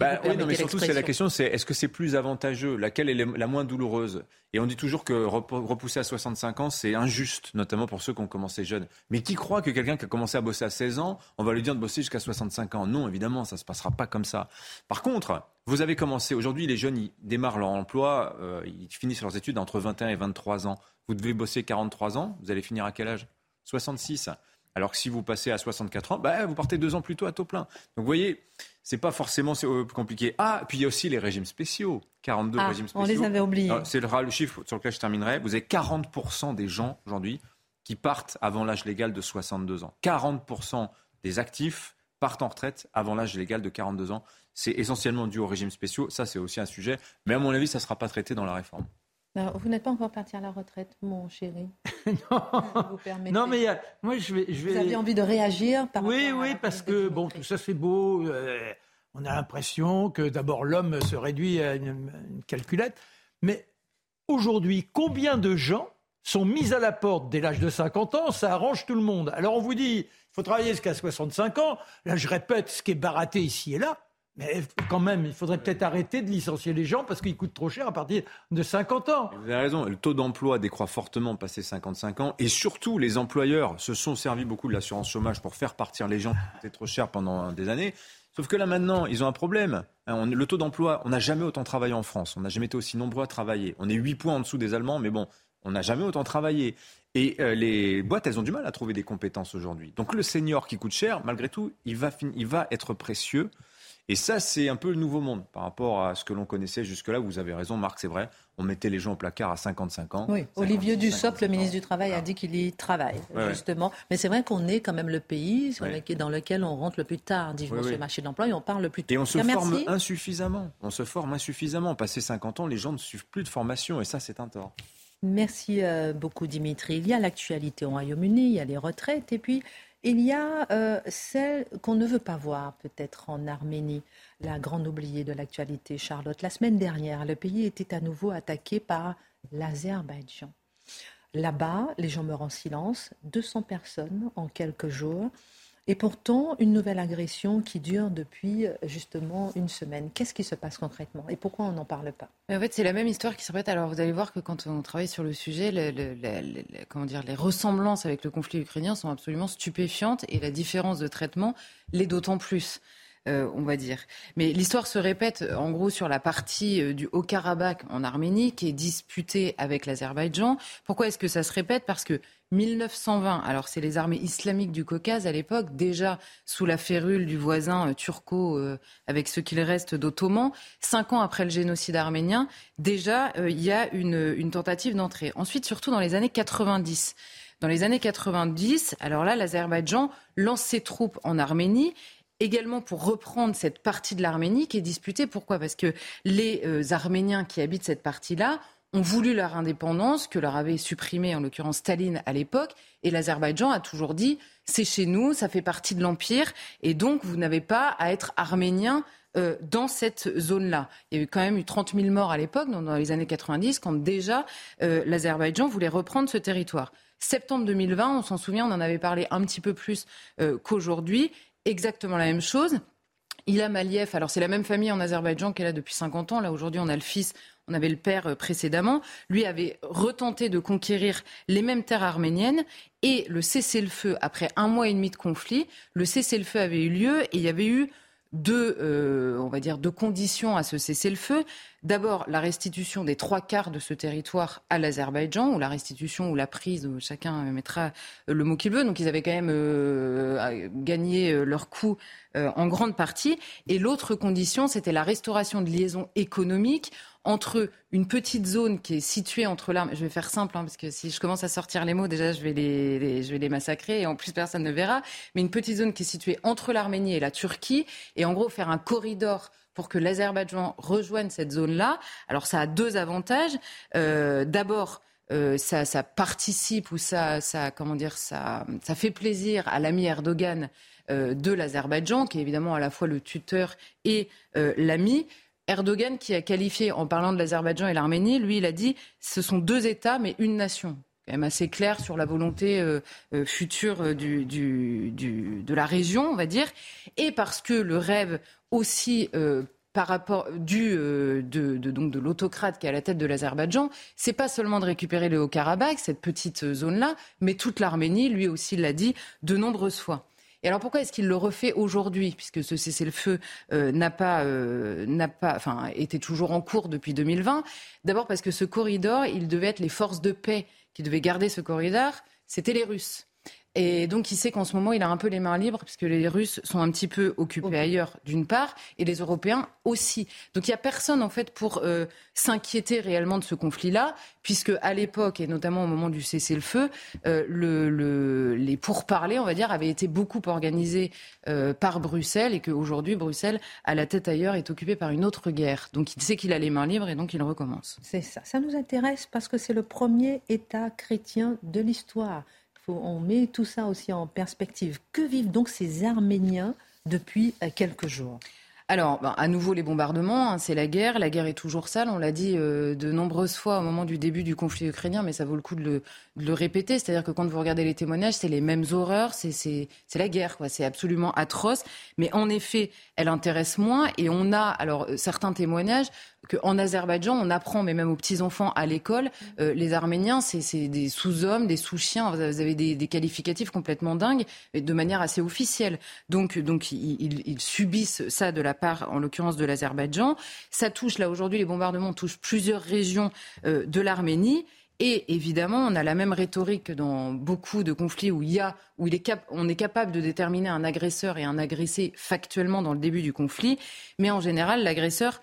Bah, oui, non, mais surtout, c'est la question, c'est est-ce que c'est plus avantageux Laquelle est la moins douloureuse? Et on dit toujours que repousser à 65 ans, c'est injuste, notamment pour ceux qui ont commencé jeunes. Mais qui croit que quelqu'un qui a commencé à bosser à 16 ans, on va lui dire de bosser jusqu'à 65 ans? Non, évidemment, ça ne se passera pas comme ça. Par contre, vous avez commencé, aujourd'hui, les jeunes, ils démarrent leur emploi, euh, ils finissent leurs études entre 21 et 23 ans. Vous devez bosser 43 ans, vous allez finir à quel âge? 66. Alors que si vous passez à 64 ans, bah, vous partez deux ans plus tôt à taux plein. Donc vous voyez, c'est pas forcément euh, compliqué. Ah, puis il y a aussi les régimes spéciaux. 42 ah, régimes spéciaux. On les avait oubliés. C'est le, le, chiffre sur lequel je terminerai. Vous avez 40% des gens aujourd'hui qui partent avant l'âge légal de 62 ans. 40% des actifs partent en retraite avant l'âge légal de 42 ans. C'est essentiellement dû aux régimes spéciaux. Ça, c'est aussi un sujet. Mais à mon avis, ça ne sera pas traité dans la réforme. Ben, vous n'êtes pas encore parti à la retraite, mon chéri. (laughs) non. non, mais moi, je vais, je vais. Vous avez envie de réagir par Oui, oui, parce que bon, tout ça c'est beau. Euh, on a l'impression que d'abord l'homme se réduit à une, calculette. Mais aujourd'hui, combien de gens sont mises à la porte dès l'âge de 50 ans, ça arrange tout le monde. Alors on vous dit, il faut travailler jusqu'à 65 ans. Là, je répète ce qui est baraté ici et là. Mais quand même, il faudrait peut-être arrêter de licencier les gens parce qu'ils coûtent trop cher à partir de 50 ans. Vous avez raison, le taux d'emploi décroît fortement passé 55 ans. Et surtout, les employeurs se sont servis beaucoup de l'assurance chômage pour faire partir les gens qui étaient trop chers pendant des années. Sauf que là maintenant, ils ont un problème. Hein, le taux d'emploi, on n'a jamais autant travaillé en France. On n'a jamais été aussi nombreux à travailler. On est 8 points en dessous des Allemands, mais bon, on n'a jamais autant travaillé. Et euh, les boîtes, elles ont du mal à trouver des compétences aujourd'hui. Donc le senior qui coûte cher, malgré tout, il va être précieux. Et ça, c'est un peu le nouveau monde par rapport à ce que l'on connaissait jusque-là. Vous avez raison, Marc, c'est vrai. On mettait les gens au placard à 55 ans. Oui, Olivier Dussopt, le ministre du Travail, a dit qu'il y travaille, justement. Mais c'est vrai qu'on est quand même le pays dans lequel on rentre le plus tard, dit sur le marché de l'emploi, et on parle le plus tôt. Et on se forme insuffisamment. On se forme insuffisamment. Passé 50 ans, les gens ne suivent plus de formation, et ça, c'est un tort. Merci euh, beaucoup, Dimitri. Il y a l'actualité au Royaume-Uni, il y a les retraites, et puis il y a euh, celle qu'on ne veut pas voir peut-être en Arménie, la grande oubliée de l'actualité, Charlotte. La semaine dernière, le pays était à nouveau attaqué par l'Azerbaïdjan. Là-bas, les gens meurent en silence, 200 personnes en quelques jours. Et pourtant, une nouvelle agression qui dure depuis euh, justement une semaine. Qu'est-ce qui se passe concrètement et pourquoi on n'en parle pas? En fait, c'est la même histoire qui se répète. Alors, vous allez voir que quand on travaille sur le sujet, comment dire, les ressemblances avec le conflit ukrainien sont absolument stupéfiantes et la différence de traitement l'est d'autant plus. Euh, on va dire. Mais l'histoire se répète en gros sur la partie euh, du Haut-Karabakh en Arménie qui est disputée avec l'Azerbaïdjan. Pourquoi est-ce que ça se répète? Parce que 1920, alors c'est les armées islamiques du Caucase à l'époque, déjà sous la férule du voisin euh, turco avec ce qu'il reste d'ottomans, cinq ans après le génocide arménien, déjà il y a une, une tentative d'entrée. Ensuite, surtout dans les années 90. Dans les années 90, alors là, l'Azerbaïdjan lance ses troupes en Arménie également pour reprendre cette partie de l'Arménie qui est disputée. Pourquoi? Parce que les euh, Arméniens qui habitent cette partie-là ont voulu leur indépendance, que leur avait supprimé en l'occurrence Staline à l'époque, et l'Azerbaïdjan a toujours dit c'est chez nous, ça fait partie de l'Empire, et donc vous n'avez pas à être arménien euh, dans cette zone-là. Il y a eu quand même eu 30 000 morts à l'époque, dans les années 90, quand déjà euh, l'Azerbaïdjan voulait reprendre ce territoire. Septembre 2020, on s'en souvient, on en avait parlé un petit peu plus qu'aujourd'hui exactement la même chose. Ilham Aliyev, alors c'est la même famille en Azerbaïdjan qu'elle a depuis 50 ans. Là, aujourd'hui, on a le fils, on avait le père euh, précédemment. Lui avait retenté de conquérir les mêmes terres arméniennes et le cessez-le-feu, après un mois et demi de conflit, le cessez-le-feu avait eu lieu et il y avait eu deux, euh, on va dire, deux conditions à ce cessez-le-feu. D'abord, la restitution des trois quarts de ce territoire à l'Azerbaïdjan, ou la restitution ou la prise, chacun mettra le mot qu'il veut. Donc, ils avaient quand même euh, gagné euh, leur coup en grande partie. Et l'autre condition, c'était la restauration de liaisons économiques entre une petite zone qui est située entre l'armée. Je vais faire simple, hein, parce que si je commence à sortir les mots, déjà, je vais les, je vais les massacrer et en plus, personne ne verra. Mais une petite zone qui est située entre l'Arménie et la Turquie, et en gros, faire un corridor pour que l'Azerbaïdjan rejoigne cette zone-là. Alors, ça a deux avantages. Euh, D'abord, euh, ça, ça, participe ou ça, ça, comment dire, ça, ça fait plaisir à l'ami Erdogan euh, de l'Azerbaïdjan, qui est évidemment à la fois le tuteur et l'ami. Erdogan, qui a qualifié, en parlant de l'Azerbaïdjan et l'Arménie, lui, il a dit ce sont deux États, mais une nation. Quand assez clair sur la volonté euh, euh, future euh, de la région, on va dire. Et parce que le rêve aussi. par rapport du de, donc de l'autocrate qui est à la tête de l'Azerbaïdjan, c'est pas seulement de récupérer le Haut-Karabakh, cette petite zone-là, mais toute l'Arménie, lui aussi l'a dit de nombreuses fois. Alors pourquoi est-ce qu'il le refait aujourd'hui, puisque ce cessez-le-feu euh, n'a pas, euh, n'a pas, enfin, était toujours en cours depuis 2020 D'abord parce que ce corridor, il devait être les forces de paix qui devaient garder ce corridor, c'était les Russes. Et donc, il sait qu'en ce moment, il a un peu les mains libres, puisque les Russes sont un petit peu occupés ailleurs, d'une part, et les Européens aussi. Donc, il n'y a personne, en fait, pour euh, s'inquiéter réellement de ce conflit-là, puisque à l'époque, et notamment au moment du cessez-le-feu, euh, le, les pourparlers, on va dire, avaient été beaucoup organisés euh, par Bruxelles, et qu'aujourd'hui, Bruxelles, à la tête ailleurs, est occupée par une autre guerre. Donc, il sait qu'il a les mains libres, et donc il recommence. C'est ça. Ça nous intéresse parce que c'est le premier État chrétien de l'histoire on met tout ça aussi en perspective. Que vivent donc ces Arméniens depuis euh, quelques jours? Alors, ben, à nouveau les bombardements, hein, c'est la guerre. La guerre est toujours sale. On l'a dit euh, de nombreuses fois au moment du début du conflit ukrainien, mais ça vaut le coup de le, de le répéter. C'est-à-dire que quand vous regardez les témoignages, c'est les mêmes horreurs. C'est la guerre, quoi. C'est absolument atroce. Mais en effet, elle intéresse moins. Et on a, alors, euh, certains témoignages qu'en Azerbaïdjan, on apprend, mais même aux petits-enfants à l'école, euh, les Arméniens, c'est des sous-hommes, des sous-chiens, vous avez des, des, qualificatifs complètement dingues, de manière assez officielle. Donc, donc ils, ils subissent ça de la part, en l'occurrence, de l'Azerbaïdjan. Ça touche, là aujourd'hui, les bombardements touchent plusieurs régions euh, de l'Arménie. Et évidemment, on a la même rhétorique que dans beaucoup de conflits où, il y a, où il est cap on est capable de déterminer un agresseur et un agressé factuellement dans le début du conflit. Mais en général, l'agresseur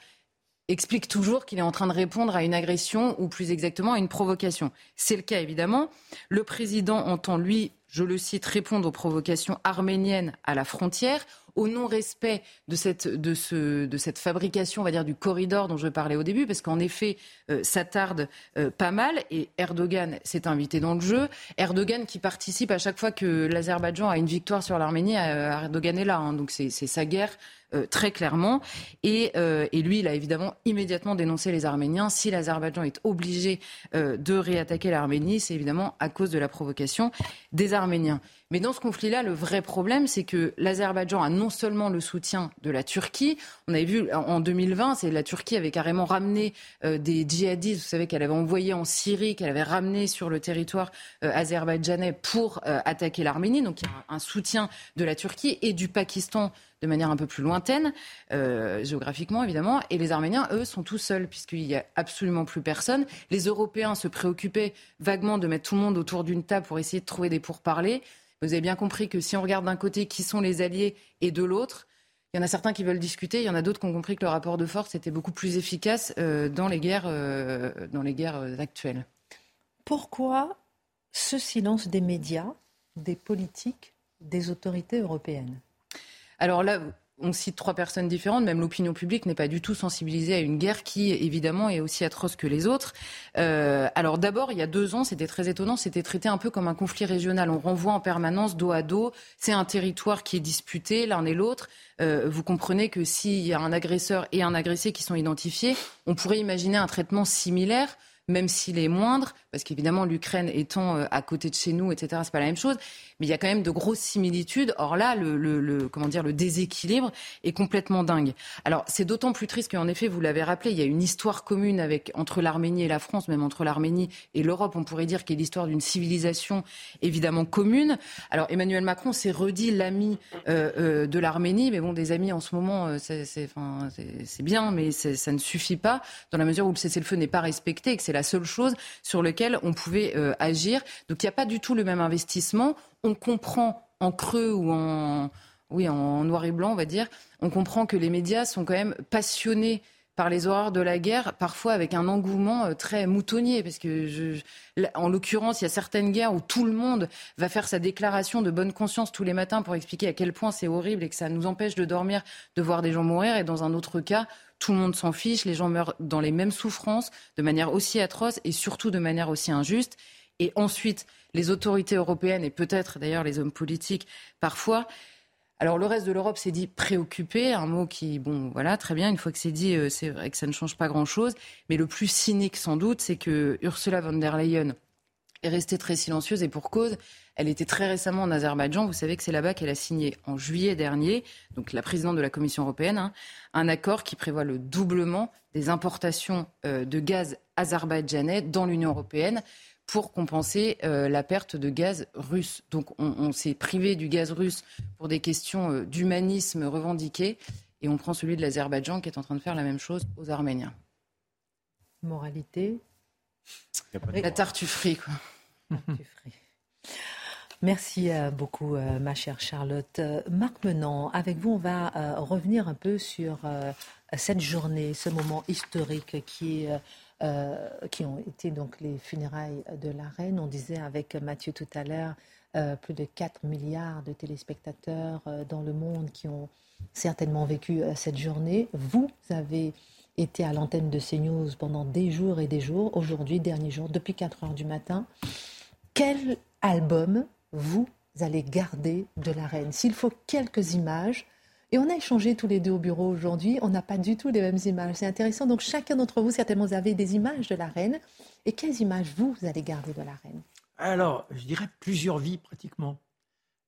explique toujours qu'il est en train de répondre à une agression ou plus exactement à une provocation. C'est le cas évidemment. Le président entend, lui, je le cite, répondre aux provocations arméniennes à la frontière au non-respect de cette, de, ce, de cette fabrication, on va dire, du corridor dont je parlais au début, parce qu'en effet, euh, ça tarde euh, pas mal. Et Erdogan s'est invité dans le jeu. Erdogan qui participe à chaque fois que l'Azerbaïdjan a une victoire sur l'Arménie, euh, Erdogan est là. Hein, donc c'est sa guerre euh, très clairement. Et, euh, et, lui, il a évidemment immédiatement dénoncé les Arméniens. Si l'Azerbaïdjan est obligé euh, de réattaquer l'Arménie, c'est évidemment à cause de la provocation des Arméniens. Mais dans ce conflit-là, le vrai problème, c'est que l'Azerbaïdjan a non seulement le soutien de la Turquie, on avait vu en 2020, c'est la Turquie avait carrément ramené des djihadistes, vous savez qu'elle avait envoyé en Syrie, qu'elle avait ramené sur le territoire azerbaïdjanais pour attaquer l'Arménie. Donc il y a un soutien de la Turquie et du Pakistan de manière un peu plus lointaine, euh, géographiquement évidemment. Et les Arméniens, eux, sont tout seuls, puisqu'il n'y a absolument plus personne. Les Européens se préoccupaient vaguement de mettre tout le monde autour d'une table pour essayer de trouver des pourparlers. Vous avez bien compris que si on regarde d'un côté qui sont les alliés et de l'autre, il y en a certains qui veulent discuter, il y en a d'autres qui ont compris que le rapport de force était beaucoup plus efficace euh, dans les guerres, euh, dans les guerres actuelles. Pourquoi ce silence des médias, des politiques, des autorités européennes? Alors là, on cite trois personnes différentes, même l'opinion publique n'est pas du tout sensibilisée à une guerre qui, évidemment, est aussi atroce que les autres. Euh, alors d'abord, il y a deux ans, c'était très étonnant, c'était traité un peu comme un conflit régional. On renvoie en permanence dos à dos, c'est un territoire qui est disputé l'un et l'autre. Euh, vous comprenez que s'il y a un agresseur et un agressé qui sont identifiés, on pourrait imaginer un traitement similaire même s'il est moindre, parce qu'évidemment l'Ukraine étant euh, à côté de chez nous, etc., c'est pas la même chose mais il y a quand même de grosses similitudes. Or là, le, comment dire, le déséquilibre est complètement dingue. Alors c'est d'autant plus triste qu'en effet, vous l'avez rappelé, il y a une histoire commune avec entre l'Arménie et la France, même entre l'Arménie et l'Europe, on pourrait dire qu'il y a l'histoire d'une civilisation évidemment commune. Alors Emmanuel Macron s'est redit l'ami euh, euh, de l'Arménie, mais bon, des amis en ce moment, c'est bien, mais ça ne suffit pas dans la mesure où le cessez-le-feu n'est pas respecté la seule chose sur laquelle on pouvait agir. Donc il n'y a pas du tout le même investissement on comprend en creux ou en, oui, en noir et blanc, on va dire, on comprend que les médias sont quand même passionnés par les horreurs de la guerre, parfois avec un engouement euh, très moutonnier, parce que, je, en l'occurrence, il y a certaines guerres où tout le monde va faire sa déclaration de bonne conscience tous les matins pour expliquer à quel point c'est horrible et que ça nous empêche de dormir, de voir des gens mourir, et dans un autre cas, tout le monde s'en fiche, les gens meurent dans les mêmes souffrances, de manière aussi atroce et surtout de manière aussi injuste. Et ensuite, les autorités européennes et peut-être d'ailleurs les hommes politiques parfois. Alors le reste de l'Europe s'est dit préoccupé, un mot qui, bon, voilà, très bien, une fois que c'est dit, euh, que ça ne change pas grand-chose. Mais le plus cynique sans doute, c'est que Ursula von der Leyen est restée très silencieuse et pour cause. Elle était très récemment en Azerbaïdjan. Vous savez que c'est là-bas qu'elle a signé en juillet dernier, donc la présidente de la Commission européenne, hein, un accord qui prévoit le doublement des importations euh, de gaz azerbaïdjanais dans l'Union européenne pour compenser euh, la perte de gaz russe. Donc on, s'est privé du gaz russe pour des questions euh, d'humanisme revendiquées et on prend celui de l'Azerbaïdjan qui est en train de faire la même chose aux Arméniens. Moralité La tartufferie, quoi. Merci euh, beaucoup, ma chère Charlotte. Marc Menant, avec vous, on va revenir un peu sur cette journée, ce moment historique qui est euh, qui ont été donc les funérailles de la reine. On disait avec Mathieu tout à l'heure, euh, plus de 4 milliards de téléspectateurs euh, dans le monde qui ont certainement vécu cette journée. Vous avez été à l'antenne de CNews pendant des jours et des jours, aujourd'hui, dernier jour, depuis 4 heures du matin. Quel album vous allez garder de la reine? S'il faut quelques images, Et on a échangé tous les deux au bureau aujourd'hui. On n'a pas du tout les mêmes images. C'est intéressant. Donc chacun d'entre vous, certainement, vous avez des images de la reine. Et quelles images, vous, allez garder de la reine? Alors, je dirais plusieurs vies pratiquement.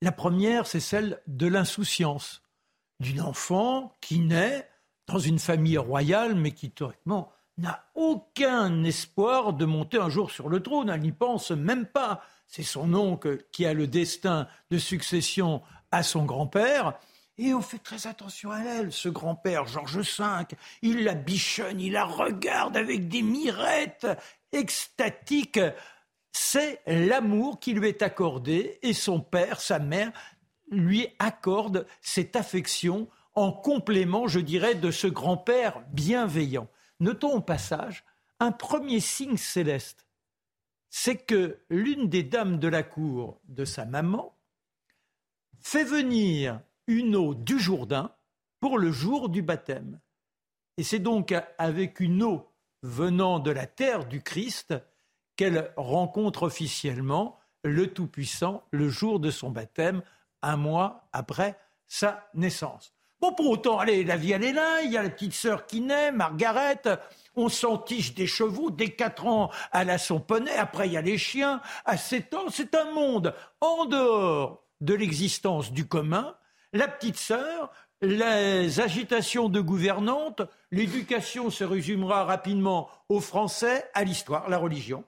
La première, c'est celle de l'insouciance d'une enfant qui naît dans une famille royale, mais qui, théoriquement, n'a aucun espoir de monter un jour sur le trône. Elle n'y pense même pas. C'est son oncle qui a le destin de succession à son grand-père. Et on fait très attention à elle, ce grand-père, Georges V. Il la bichonne, il la regarde avec des mirettes extatiques. C'est l'amour qui lui est accordé et son père, sa mère, lui accorde cette affection en complément, je dirais, de ce grand-père bienveillant. Notons au passage un premier signe céleste, c'est que l'une des dames de la cour de sa maman fait venir une eau du Jourdain pour le jour du baptême. Et c'est donc avec une eau venant de la terre du Christ qu'elle rencontre officiellement le Tout-Puissant le jour de son baptême, un mois après sa naissance. Bon, pour autant, allez, la vie, elle est là. Il y a la petite sœur qui naît, Margaret. On s'entiche des chevaux. Dès 4 ans, elle a son poney. Après, il y a les chiens. À 7 ans, c'est un monde en dehors de l'existence du commun. La petite sœur, les agitations de gouvernantes, l'éducation se résumera rapidement au français, à l'histoire, la religion.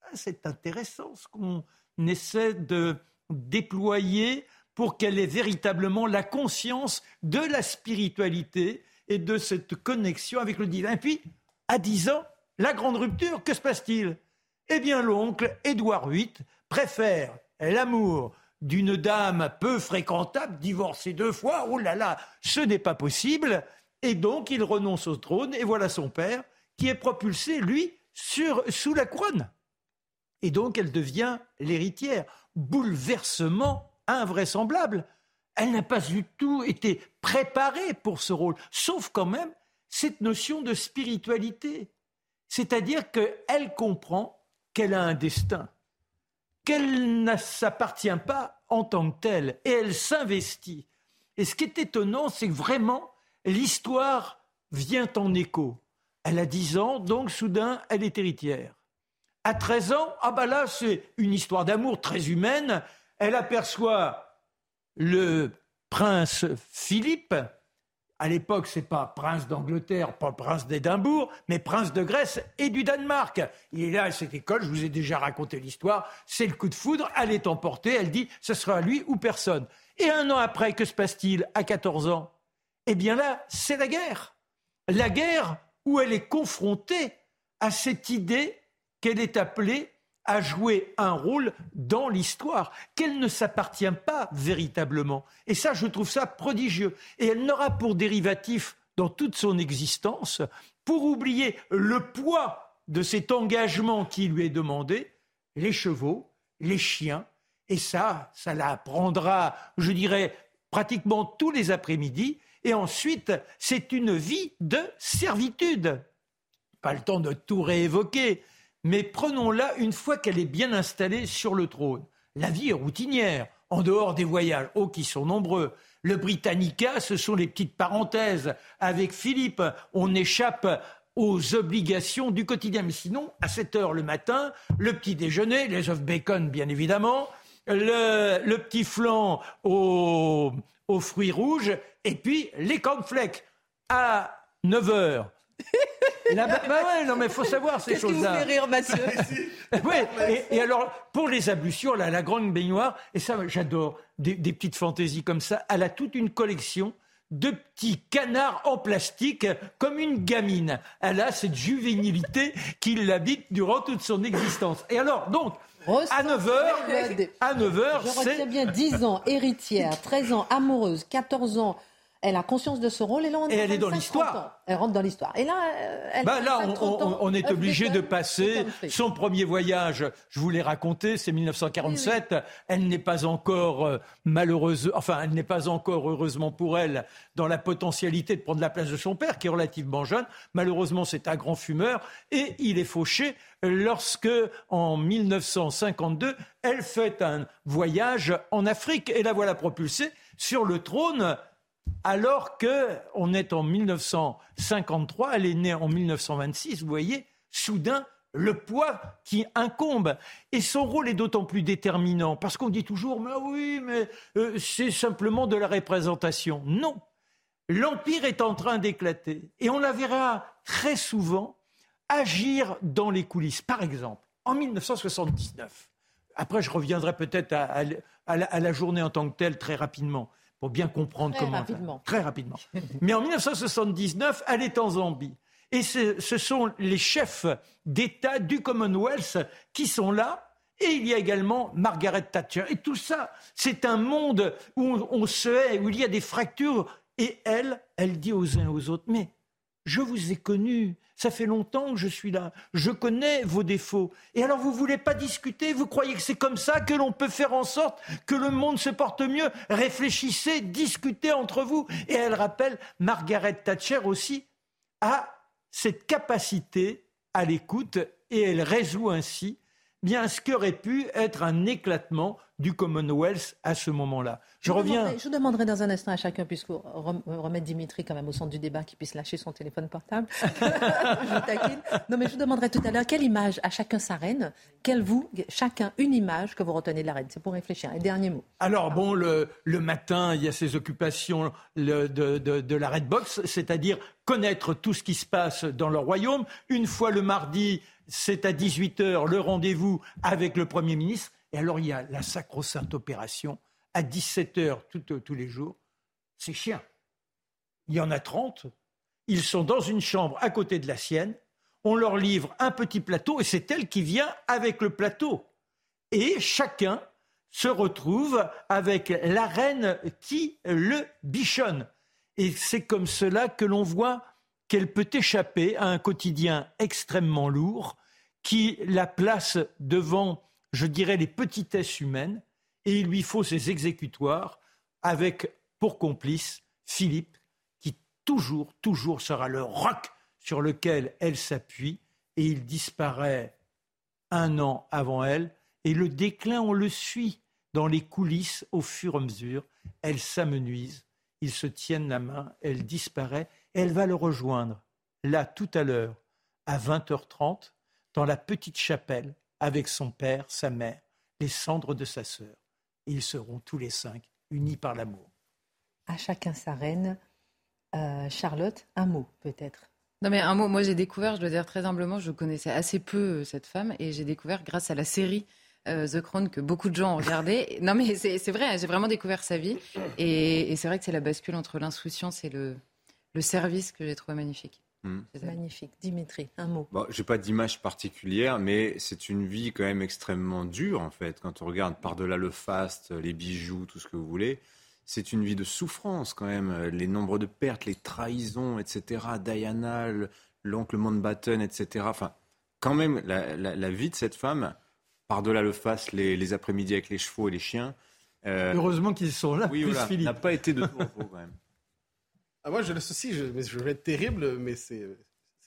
Ah, c'est intéressant ce qu'on essaie de déployer pour qu'elle ait véritablement la conscience de la spiritualité et de cette connexion avec le divin. Et puis, à 10 ans, la grande rupture, que se passe-t-il? Eh bien, l'oncle Édouard VIII préfère l'amour d'une dame peu fréquentable, divorcée deux fois, oh là là, ce n'est pas possible, et donc il renonce au trône, et voilà son père qui est propulsé, lui, sur, sous la couronne. Et donc elle devient l'héritière. Bouleversement invraisemblable. Elle n'a pas du tout été préparée pour ce rôle, sauf quand même cette notion de spiritualité. C'est-à-dire qu'elle comprend qu'elle a un destin, qu'elle ne s'appartient pas en tant que telle, et elle s'investit. Et ce qui est étonnant, c'est que vraiment, l'histoire vient en écho. Elle a 10 ans, donc soudain, elle est héritière. À 13 ans, ah bah là, c'est une histoire d'amour très humaine elle aperçoit le prince Philippe. À l'époque, c'est pas prince d'Angleterre, pas prince d'Édimbourg, mais prince de Grèce et du Danemark. Il est là à cette école, je vous ai déjà raconté l'histoire, c'est le coup de foudre, elle est emportée, elle dit ce sera lui ou personne. Et un an après, que se passe-t-il à 14 ans? Eh bien là, c'est la guerre. La guerre où elle est confrontée à cette idée qu'elle est appelée a joué un rôle dans l'histoire, qu'elle ne s'appartient pas véritablement. Et ça, je trouve ça prodigieux. Et elle n'aura pour dérivatif dans toute son existence, pour oublier le poids de cet engagement qui lui est demandé, les chevaux, les chiens, et ça, ça la prendra, je dirais, pratiquement tous les après-midi, et ensuite, c'est une vie de servitude. Pas le temps de tout réévoquer, mais prenons-la une fois qu'elle est bien installée sur le trône. La vie est routinière, en dehors des voyages, oh, qui sont nombreux. Le Britannica, ce sont les petites parenthèses. Avec Philippe, on échappe aux obligations du quotidien. Mais sinon, à 7 heures le matin, le petit déjeuner, les œufs bacon, bien évidemment, le, petit flan aux, fruits rouges, et puis les cornflakes. À 9 heures, (laughs) bah ouais, non, mais il faut savoir ces choses-là. Qu'est-ce qui vous fait rire, Mathieu (laughs) Oui, et, alors, pour les ablutions, là, la grande baignoire, et ça, j'adore, des, petites fantaisies comme ça, elle a toute une collection de petits canards en plastique comme une gamine. Elle a cette juvénilité qui l'habite durant toute son existence. Et alors, donc, à 9h, à 9h, c'est... Bien 10 ans héritière, 13 ans amoureuse, 14 ans elle a conscience de ce rôle et là, on et elle est dans l'histoire. Elle rentre dans l'histoire. Et là, euh, elle bah là, on, est obligé de passer son premier voyage. Je vous l'ai raconté, c'est 1947. Elle n'est pas encore euh, malheureuse, enfin, elle n'est pas encore heureusement pour elle dans la potentialité de prendre la place de son père, qui est relativement jeune. Malheureusement, c'est un grand fumeur et il est fauché lorsque, en 1952, elle fait un voyage en Afrique et la voilà propulsée sur le trône alors qu'on est en 1953, elle est née en 1926, vous voyez, soudain, le poids qui incombe. Et son rôle est d'autant plus déterminant, parce qu'on dit toujours, mais oui, mais euh, c'est simplement de la représentation. Non, l'Empire est en train d'éclater, et on la verra très souvent agir dans les coulisses. Par exemple, en 1979, après je reviendrai peut-être à, la, journée en tant que telle très rapidement pour bien comprendre très comment. Rapidement. Très rapidement. Mais en 1979, elle est en Zambie. Et ce, sont les chefs d'État du Commonwealth qui sont là. Et il y a également Margaret Thatcher. Et tout ça, c'est un monde où on se hait, où il y a des fractures. Et elle, elle dit aux uns et aux autres, mais je vous ai connu, ça fait longtemps que je suis là, je connais vos défauts. Et alors vous ne voulez pas discuter, vous croyez que c'est comme ça que l'on peut faire en sorte que le monde se porte mieux? Réfléchissez, discutez entre vous. Et elle rappelle, Margaret Thatcher aussi a cette capacité à l'écoute et elle résout ainsi bien ce qui aurait pu être un éclatement du Commonwealth à ce moment-là. Je, reviens. je demanderai dans un instant à chacun, puisque remettre Dimitri quand même au centre du débat, qu'il puisse lâcher son téléphone portable. (laughs) je taquine. Non, mais je vous demanderai tout à l'heure quelle image à chacun sa reine, quelle vous, chacun une image que vous retenez de la reine? C'est pour réfléchir. Un dernier mot. Alors bon, le, le matin, il y a ces occupations de, de, de la Red Box, c'est-à-dire connaître tout ce qui se passe dans le royaume. Une fois le mardi, c'est à 18h le rendez-vous avec le Premier ministre. Et alors, il y a la sacro-sainte opération à 17h tous les jours. C'est chiens. Il y en a 30. Ils sont dans une chambre à côté de la sienne. On leur livre un petit plateau et c'est elle qui vient avec le plateau. Et chacun se retrouve avec la reine qui le bichonne. Et c'est comme cela que l'on voit qu'elle peut échapper à un quotidien extrêmement lourd qui la place devant, je dirais, les petitesses humaines, et il lui faut ses exécutoires avec pour complice Philippe, qui toujours, toujours sera le roc sur lequel elle s'appuie, et il disparaît un an avant elle, et le déclin, on le suit dans les coulisses au fur et à mesure, elle s'amenuise, ils se tiennent la main, elle disparaît, elle va le rejoindre, là, tout à l'heure, à 20h30, dans la petite chapelle, avec son père, sa mère, les cendres de sa sœur. Ils seront tous les cinq unis par l'amour. À chacun sa reine. Euh, Charlotte, un mot peut-être. Non mais un mot, moi j'ai découvert, je dois dire très humblement, je connaissais assez peu euh, cette femme et j'ai découvert grâce à la série euh, The Crown que beaucoup de gens ont regardé. (laughs) non mais c'est vrai, j'ai vraiment découvert sa vie et, c'est vrai que c'est la bascule entre l'insouciance et le, le service que j'ai trouvé magnifique. Hmm. Magnifique. Dimitri, un mot. Bon, j'ai pas d'image particulière, mais c'est une vie quand même extrêmement dure, en fait. Quand on regarde par-delà le faste, les bijoux, tout ce que vous voulez, c'est une vie de souffrance, quand même. Les nombres de pertes, les trahisons, etc. Diana, l'oncle Mountbatten, etc. Enfin, quand même, la, vie de cette femme, par-delà le faste, les, après-midi avec les chevaux et les chiens. Euh, Heureusement qu'ils sont là, oui, plus n'a pas été de tout repos, quand même. Ah, moi, je l'associe, je, je vais être terrible, mais c'est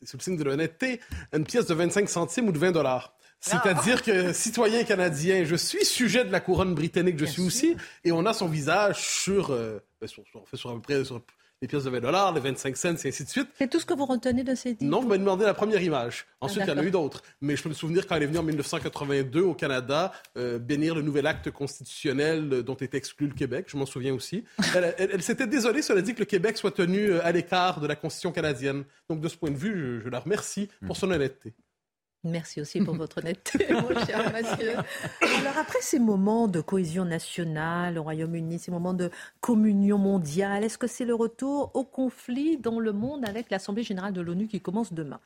sous le signe de l'honnêteté, une pièce de 25 centimes ou de 20 dollars. C'est-à-dire que citoyen canadien, je suis sujet de la couronne britannique, je suis aussi, et on a son visage sur, euh, ben, sur, sur, sur, à peu près sur les pièces de 20 dollars, les 25 cents, et ainsi de suite. C'est tout ce que vous retenez de ces Non, vous m'avez demandé la première image. Ah, Ensuite, il y en a eu d'autres. Mais je peux me souvenir quand elle est venue en 1982 au Canada euh, bénir le nouvel acte constitutionnel euh, dont était exclu le Québec. Je m'en souviens aussi. (laughs) Elle, s'était désolée, cela dit, que le Québec soit tenu euh, à l'écart de la Constitution canadienne. Donc, de ce point de vue, je, je la remercie pour son honnêteté. Merci aussi pour votre honnêteté, mon cher (laughs) Mathieu. Alors après ces moments de cohésion nationale au Royaume-Uni, ces moments de communion mondiale, est-ce que c'est le retour au conflit dans le monde avec l'Assemblée générale de l'ONU qui commence demain?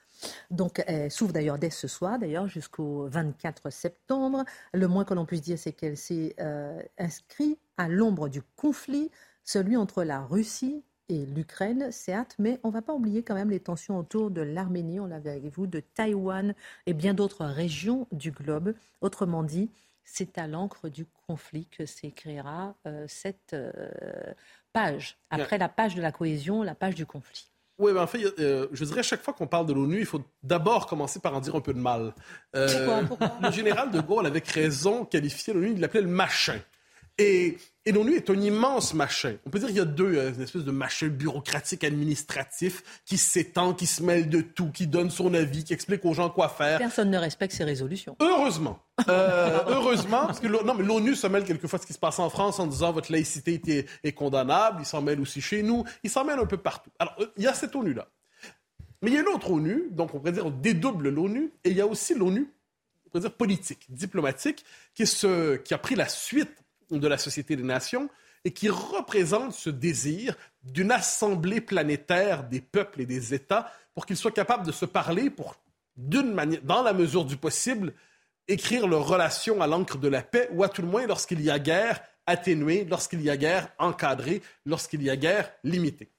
Donc elle s'ouvre d'ailleurs dès ce soir, d'ailleurs jusqu'au 24 septembre. Le moins que l'on puisse dire, c'est qu'elle s'est euh, inscrite à l'ombre du conflit, celui entre la Russie et l'Ukraine, certes, mais on ne va pas oublier quand même les tensions autour de l'Arménie, on l'avait avec vous, de Taïwan et bien d'autres régions du globe. Autrement dit, c'est à l'encre du conflit que s'écrira euh, cette euh, page. Après la page de la cohésion, la page du conflit. Oui, mais en fait, euh, je dirais, chaque fois qu'on parle de l'ONU, il faut d'abord commencer par en dire un peu de mal. Pourquoi, Le général de Gaulle, avec raison, qualifiait l'ONU, il l'appelait le machin. Et Et l'ONU est un immense machin. On peut dire qu'il y a deux, euh, une espèce de machin bureaucratique administratif qui s'étend, qui se mêle de tout, qui donne son avis, qui explique aux gens quoi faire. Personne ne respecte ses résolutions. Heureusement. Euh, heureusement, parce que l'ONU se mêle quelquefois de ce qui se passe en France en disant votre laïcité est, est condamnable. Il s'en mêle aussi chez nous. Il s'en mêle un peu partout. Alors, euh, il y a cette ONU-là. Mais il y a une autre ONU, donc on pourrait dire on dédouble l'ONU, et il y a aussi l'ONU, on pourrait dire politique, diplomatique, qui a pris la suite de la Société des Nations et qui représente ce désir d'une assemblée planétaire des peuples et des États pour qu'ils soient capables de se parler pour, dans la mesure du possible, écrire leurs relations à l'encre de la paix, ou à tout le moins, lorsqu'il y a guerre, atténuer, lorsqu'il y a guerre, encadrer, lorsqu'il y a guerre, limiter.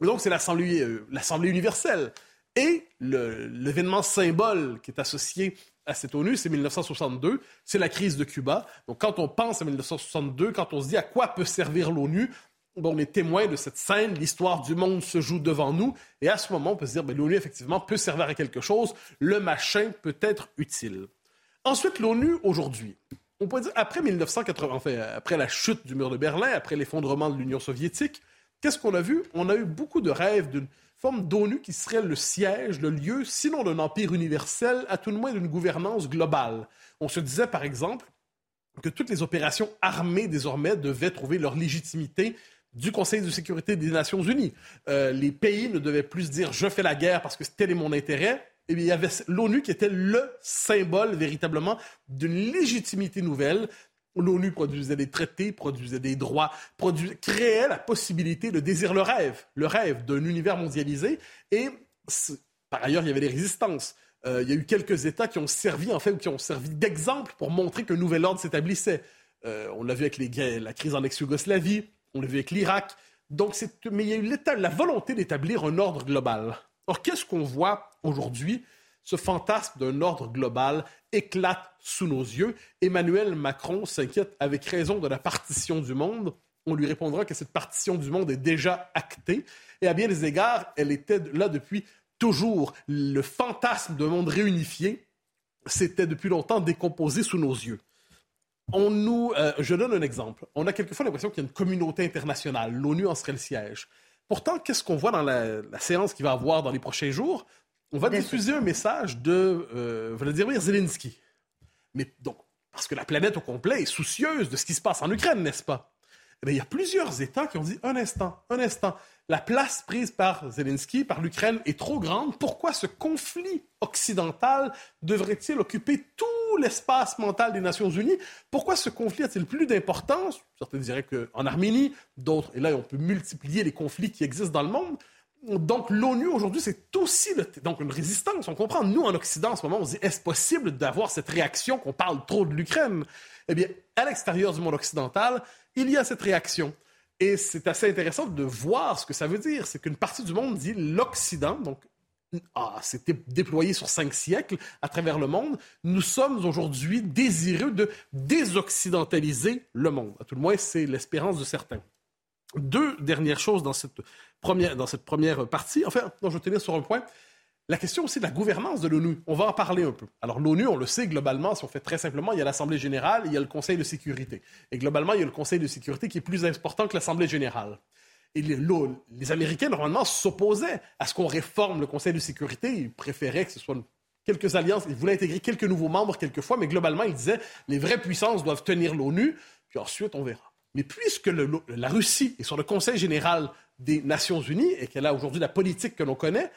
donc, c'est l'Assemblée, euh, l'Assemblée universelle. Et l'événement symbole qui est associé à cette ONU, c'est 1962, c'est la crise de Cuba. Donc quand on pense à 1962, quand on se dit à quoi peut servir l'ONU, bon, on est témoin de cette scène, l'histoire du monde se joue devant nous, et à ce moment, on peut se dire, ben, l'ONU, effectivement, peut servir à quelque chose, le machin peut être utile. Ensuite, l'ONU, aujourd'hui, on peut dire, après 1980, enfin, après la chute du mur de Berlin, après l'effondrement de l'Union soviétique, qu'est-ce qu'on a vu? On a eu beaucoup de rêves d'une forme d'ONU qui serait le siège, le lieu, sinon d'un empire universel, à tout le moins d'une gouvernance globale. On se disait, par exemple, que toutes les opérations armées désormais devaient trouver leur légitimité du Conseil de sécurité des Nations Unies. Euh, les pays ne devaient plus dire je fais la guerre parce que tel est mon intérêt. Eh bien, il y avait l'ONU qui était le symbole véritablement d'une légitimité nouvelle, L'ONU produisait des traités, produisait des droits, créait la possibilité, le désir, le rêve, le rêve d'un univers mondialisé. Et par ailleurs, il y avait des résistances. Euh, il y a eu quelques États qui ont servi, en fait, qui ont servi d'exemple pour montrer qu'un nouvel ordre s'établissait. Euh, on l'a vu avec les, la crise en ex-Yougoslavie, on l'a vu avec l'Irak. Donc, mais il y a eu la volonté d'établir un ordre global. Or, qu'est-ce qu'on voit aujourd'hui? ce fantasme d'un ordre global éclate sous nos yeux. Emmanuel Macron s'inquiète avec raison de la partition du monde. On lui répondra que cette partition du monde est déjà actée. Et à bien des égards, elle était là depuis toujours. Le fantasme d'un monde réunifié s'était depuis longtemps décomposé sous nos yeux. On nous, euh, je donne un exemple. On a quelquefois l'impression qu'il y a une communauté internationale. L'ONU en serait le siège. Pourtant, qu'est-ce qu'on voit dans la, la séance qu'il va avoir dans les prochains jours? On va diffuser un message de euh, Vladimir Zelensky. Mais donc, parce que la planète au complet est soucieuse de ce qui se passe en Ukraine, n'est-ce pas? Eh il y a plusieurs États qui ont dit un instant, un instant. La place prise par Zelensky, par l'Ukraine, est trop grande. Pourquoi ce conflit occidental devrait-il occuper tout l'espace mental des Nations Unies? Pourquoi ce conflit a-t-il plus d'importance? Certains diraient qu'en Arménie, d'autres, et là on peut multiplier les conflits qui existent dans le monde. Donc, l'ONU aujourd'hui, c'est aussi donc une résistance. On comprend, nous, en Occident, en ce moment, on se dit est-ce possible d'avoir cette réaction qu'on parle trop de l'Ukraine? Eh bien, à l'extérieur du monde occidental, il y a cette réaction. Et c'est assez intéressant de voir ce que ça veut dire. C'est qu'une partie du monde dit l'Occident, donc ah, c'était déployé sur cinq siècles à travers le monde. Nous sommes aujourd'hui désireux de désoccidentaliser le monde. À tout le moins, c'est l'espérance de certains. Deux dernières choses dans cette dans cette première partie. Enfin, non, je vais tenir sur un point. La question aussi de la gouvernance de l'ONU. On va en parler un peu. Alors, l'ONU, on le sait globalement, si on fait très simplement, il y a l'Assemblée générale, il y a le Conseil de sécurité. Et globalement, il y a le Conseil de sécurité qui est plus important que l'Assemblée générale. Et les, les Américains, normalement, s'opposaient à ce qu'on réforme le Conseil de sécurité. Ils préféraient que ce soit quelques alliances. Ils voulaient intégrer quelques nouveaux membres quelquefois, mais globalement, ils disaient les vraies puissances doivent tenir l'ONU, puis ensuite, on verra. Mais puisque la Russie est sur le Conseil général des Nations Unies et qu'elle a aujourd'hui la politique que l'on connaît,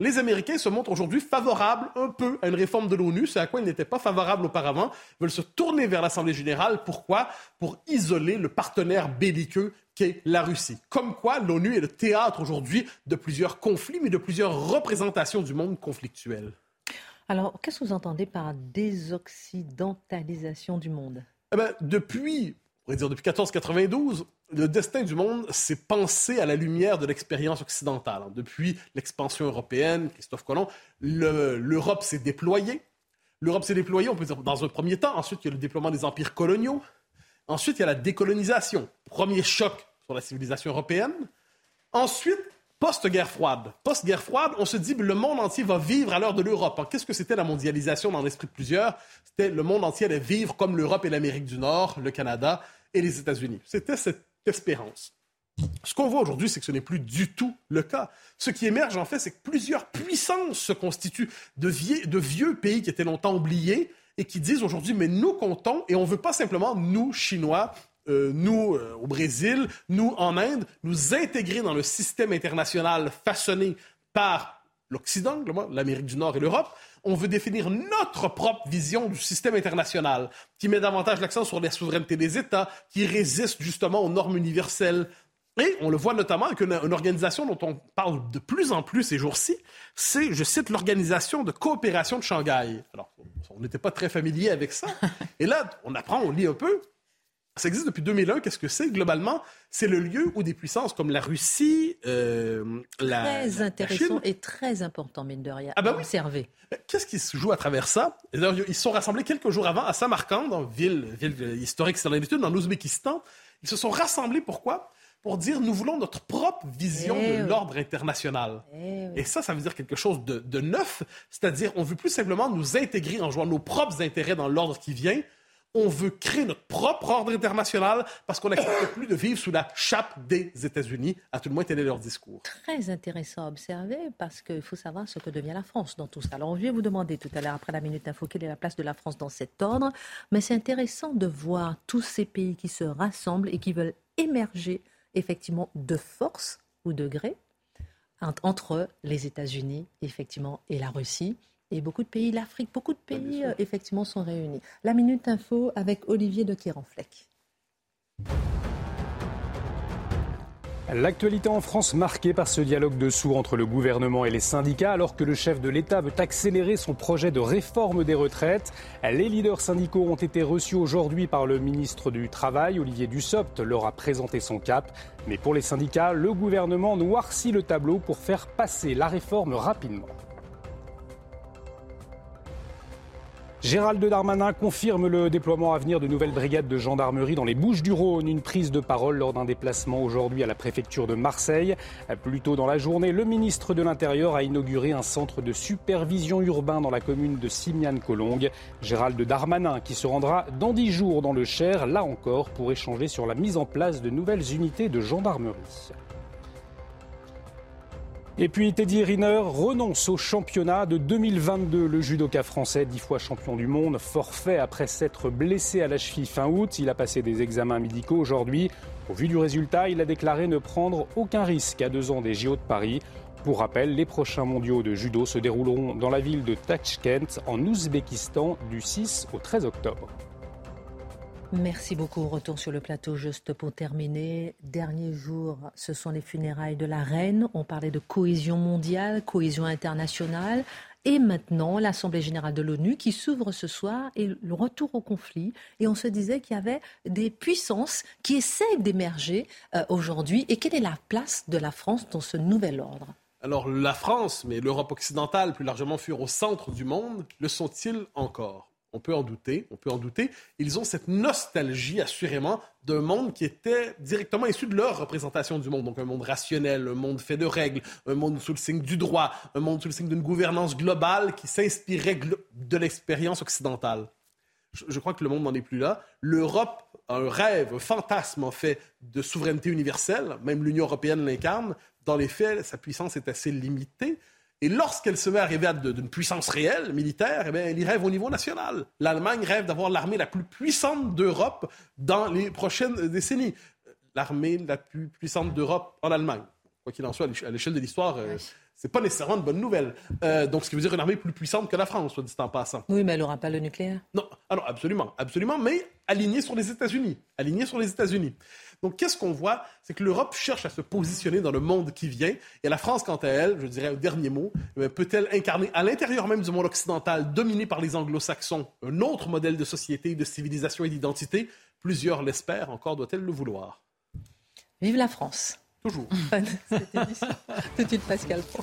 les Américains se montrent aujourd'hui favorables un peu à une réforme de l'ONU, c'est à quoi ils n'étaient pas favorables auparavant, ils veulent se tourner vers l'Assemblée générale. Pourquoi? Pour isoler le partenaire belliqueux qu'est la Russie. Comme quoi, l'ONU est le théâtre aujourd'hui de plusieurs conflits, mais de plusieurs représentations du monde conflictuel. Alors, qu'est-ce que vous entendez par désoccidentalisation du monde? Eh bien, Depuis on pourrait dire depuis 1492, le destin du monde s'est pensé à la lumière de l'expérience occidentale. Depuis l'expansion européenne, Christophe Colomb, l'Europe s'est déployée. L'Europe s'est déployée, on peut dire, dans un premier temps. Ensuite, il y a le déploiement des empires coloniaux. Ensuite, il y a la décolonisation. Premier choc sur la civilisation européenne. Ensuite, post-guerre froide. Post-guerre froide, on se dit le monde entier va vivre à l'heure de l'Europe. Qu'est-ce que c'était la mondialisation dans l'esprit de plusieurs? C'était le monde entier allait vivre comme l'Europe et l'Amérique du Nord, le Canada et les États-Unis. C'était cette espérance. Ce qu'on voit aujourd'hui, c'est que ce n'est plus du tout le cas. Ce qui émerge, en fait, c'est que plusieurs puissances se constituent de, vieux pays qui étaient longtemps oubliés et qui disent aujourd'hui, mais nous comptons et on ne veut pas simplement, nous, Chinois, euh, nous euh, au Brésil, nous en Inde, nous intégrer dans le système international façonné par l'Occident, l'Amérique du Nord et l'Europe. On veut définir notre propre vision du système international, qui met davantage l'accent sur la souveraineté des États, qui résiste justement aux normes universelles. Et on le voit notamment avec une, une organisation dont on parle de plus en plus ces jours-ci, c'est, je cite, l'Organisation de coopération de Shanghai. Alors, on n'était pas très familier avec ça. (laughs) Et là, on apprend, on lit un peu, ça existe depuis 2001. Qu'est-ce que c'est globalement? C'est le lieu où des puissances comme la Russie, euh, la, très intéressant et très important, mine de rien. Ah ben oui. Qu'est-ce qui se joue à travers ça? Ils se sont rassemblés quelques jours avant à Samarkand, dans ville, ville historique, c'est l'habitude, dans l'Ouzbékistan. Ils se sont rassemblés pourquoi? Pour dire nous voulons notre propre vision eh de l'ordre international. Eh et ça, ça veut dire quelque chose de, de neuf, c'est-à-dire on veut plus simplement nous intégrer en jouant nos propres intérêts dans l'ordre qui vient, on veut créer notre propre ordre international parce qu'on n'accepte plus de vivre sous la chape des États-Unis. À tout le moins, tel est leur discours. Très intéressant à observer parce qu'il faut savoir ce que devient la France dans tout ça. Alors, je vais vous demander tout à l'heure, après la Minute Info, quelle est la place de la France dans cet ordre. Mais c'est intéressant de voir tous ces pays qui se rassemblent et qui veulent émerger effectivement de force ou de gré entre les États-Unis effectivement et la Russie et beaucoup de pays, l'Afrique, beaucoup de pays, euh, effectivement, sont réunis. La Minute Info avec Olivier de Kéranfleck. L'actualité en France marquée par ce dialogue de sourds entre le gouvernement et les syndicats alors que le chef de l'État veut accélérer son projet de réforme des retraites. Les leaders syndicaux ont été reçus aujourd'hui par le ministre du Travail, Olivier Dussopt, leur a présenté son cap. Mais pour les syndicats, le gouvernement noircit le tableau pour faire passer la réforme rapidement. Gérald Darmanin confirme le déploiement à venir de nouvelles brigades de gendarmerie dans les Bouches du Rhône. Une prise de parole lors d'un déplacement aujourd'hui à la préfecture de Marseille. Plus tôt dans la journée, le ministre de l'Intérieur a inauguré un centre de supervision urbain dans la commune de Simiane-Colongue. Gérald Darmanin qui se rendra dans dix jours dans le Cher, là encore, pour échanger sur la mise en place de nouvelles unités de gendarmerie. Et puis Teddy Riner renonce au championnat de 2022. Le judoka français, dix fois champion du monde, forfait après s'être blessé à la cheville fin août. Il a passé des examens médicaux aujourd'hui. Au vu du résultat, il a déclaré ne prendre aucun risque à deux ans des JO de Paris. Pour rappel, les prochains mondiaux de judo se dérouleront dans la ville de Tachkent, en Ouzbékistan, du 6 au 13 octobre. Merci beaucoup. Retour sur le plateau juste pour terminer. Dernier jour, ce sont les funérailles de la reine. On parlait de cohésion mondiale, cohésion internationale. Et maintenant, l'Assemblée générale de l'ONU qui s'ouvre ce soir et le retour au conflit. Et on se disait qu'il y avait des puissances qui essaient d'émerger euh, aujourd'hui. Et quelle est la place de la France dans ce nouvel ordre? Alors la France, mais l'Europe occidentale plus largement furent au centre du monde, le sont-ils encore? On peut en douter, on peut en douter. Ils ont cette nostalgie, assurément, d'un monde qui était directement issu de leur représentation du monde. Donc un monde rationnel, un monde fait de règles, un monde sous le signe du droit, un monde sous le signe d'une gouvernance globale qui s'inspirait de l'expérience occidentale. Je, crois que le monde n'en est plus là. L'Europe a un rêve, un fantasme en fait de souveraineté universelle. Même l'Union européenne l'incarne. Dans les faits, sa puissance est assez limitée. Et lorsqu'elle se met à rêver d'une puissance réelle, militaire, eh elle y rêve au niveau national. L'Allemagne rêve d'avoir l'armée la plus puissante d'Europe dans les prochaines décennies. L'armée la plus puissante d'Europe en Allemagne. Quoi qu'il en soit, à l'échelle de l'histoire, euh, c'est pas nécessairement une bonne nouvelle. Euh, donc, ce qui veut dire une armée plus puissante que la France, soit dit en passant. Oui, mais elle n'aura pas le nucléaire. Non, alors absolument, absolument, mais alignée sur les États-Unis. Alignée sur les États-Unis. Donc, qu'est-ce qu'on voit? C'est que l'Europe cherche à se positionner dans le monde qui vient. Et la France, quant à elle, je dirais au dernier mot, eh peut-elle incarner à l'intérieur même du monde occidental, dominé par les anglo-saxons, un autre modèle de société, de civilisation et d'identité? Plusieurs l'espèrent, encore doit-elle le vouloir. Vive la France Toujours. (laughs) Tout de suite, Pascal Pro.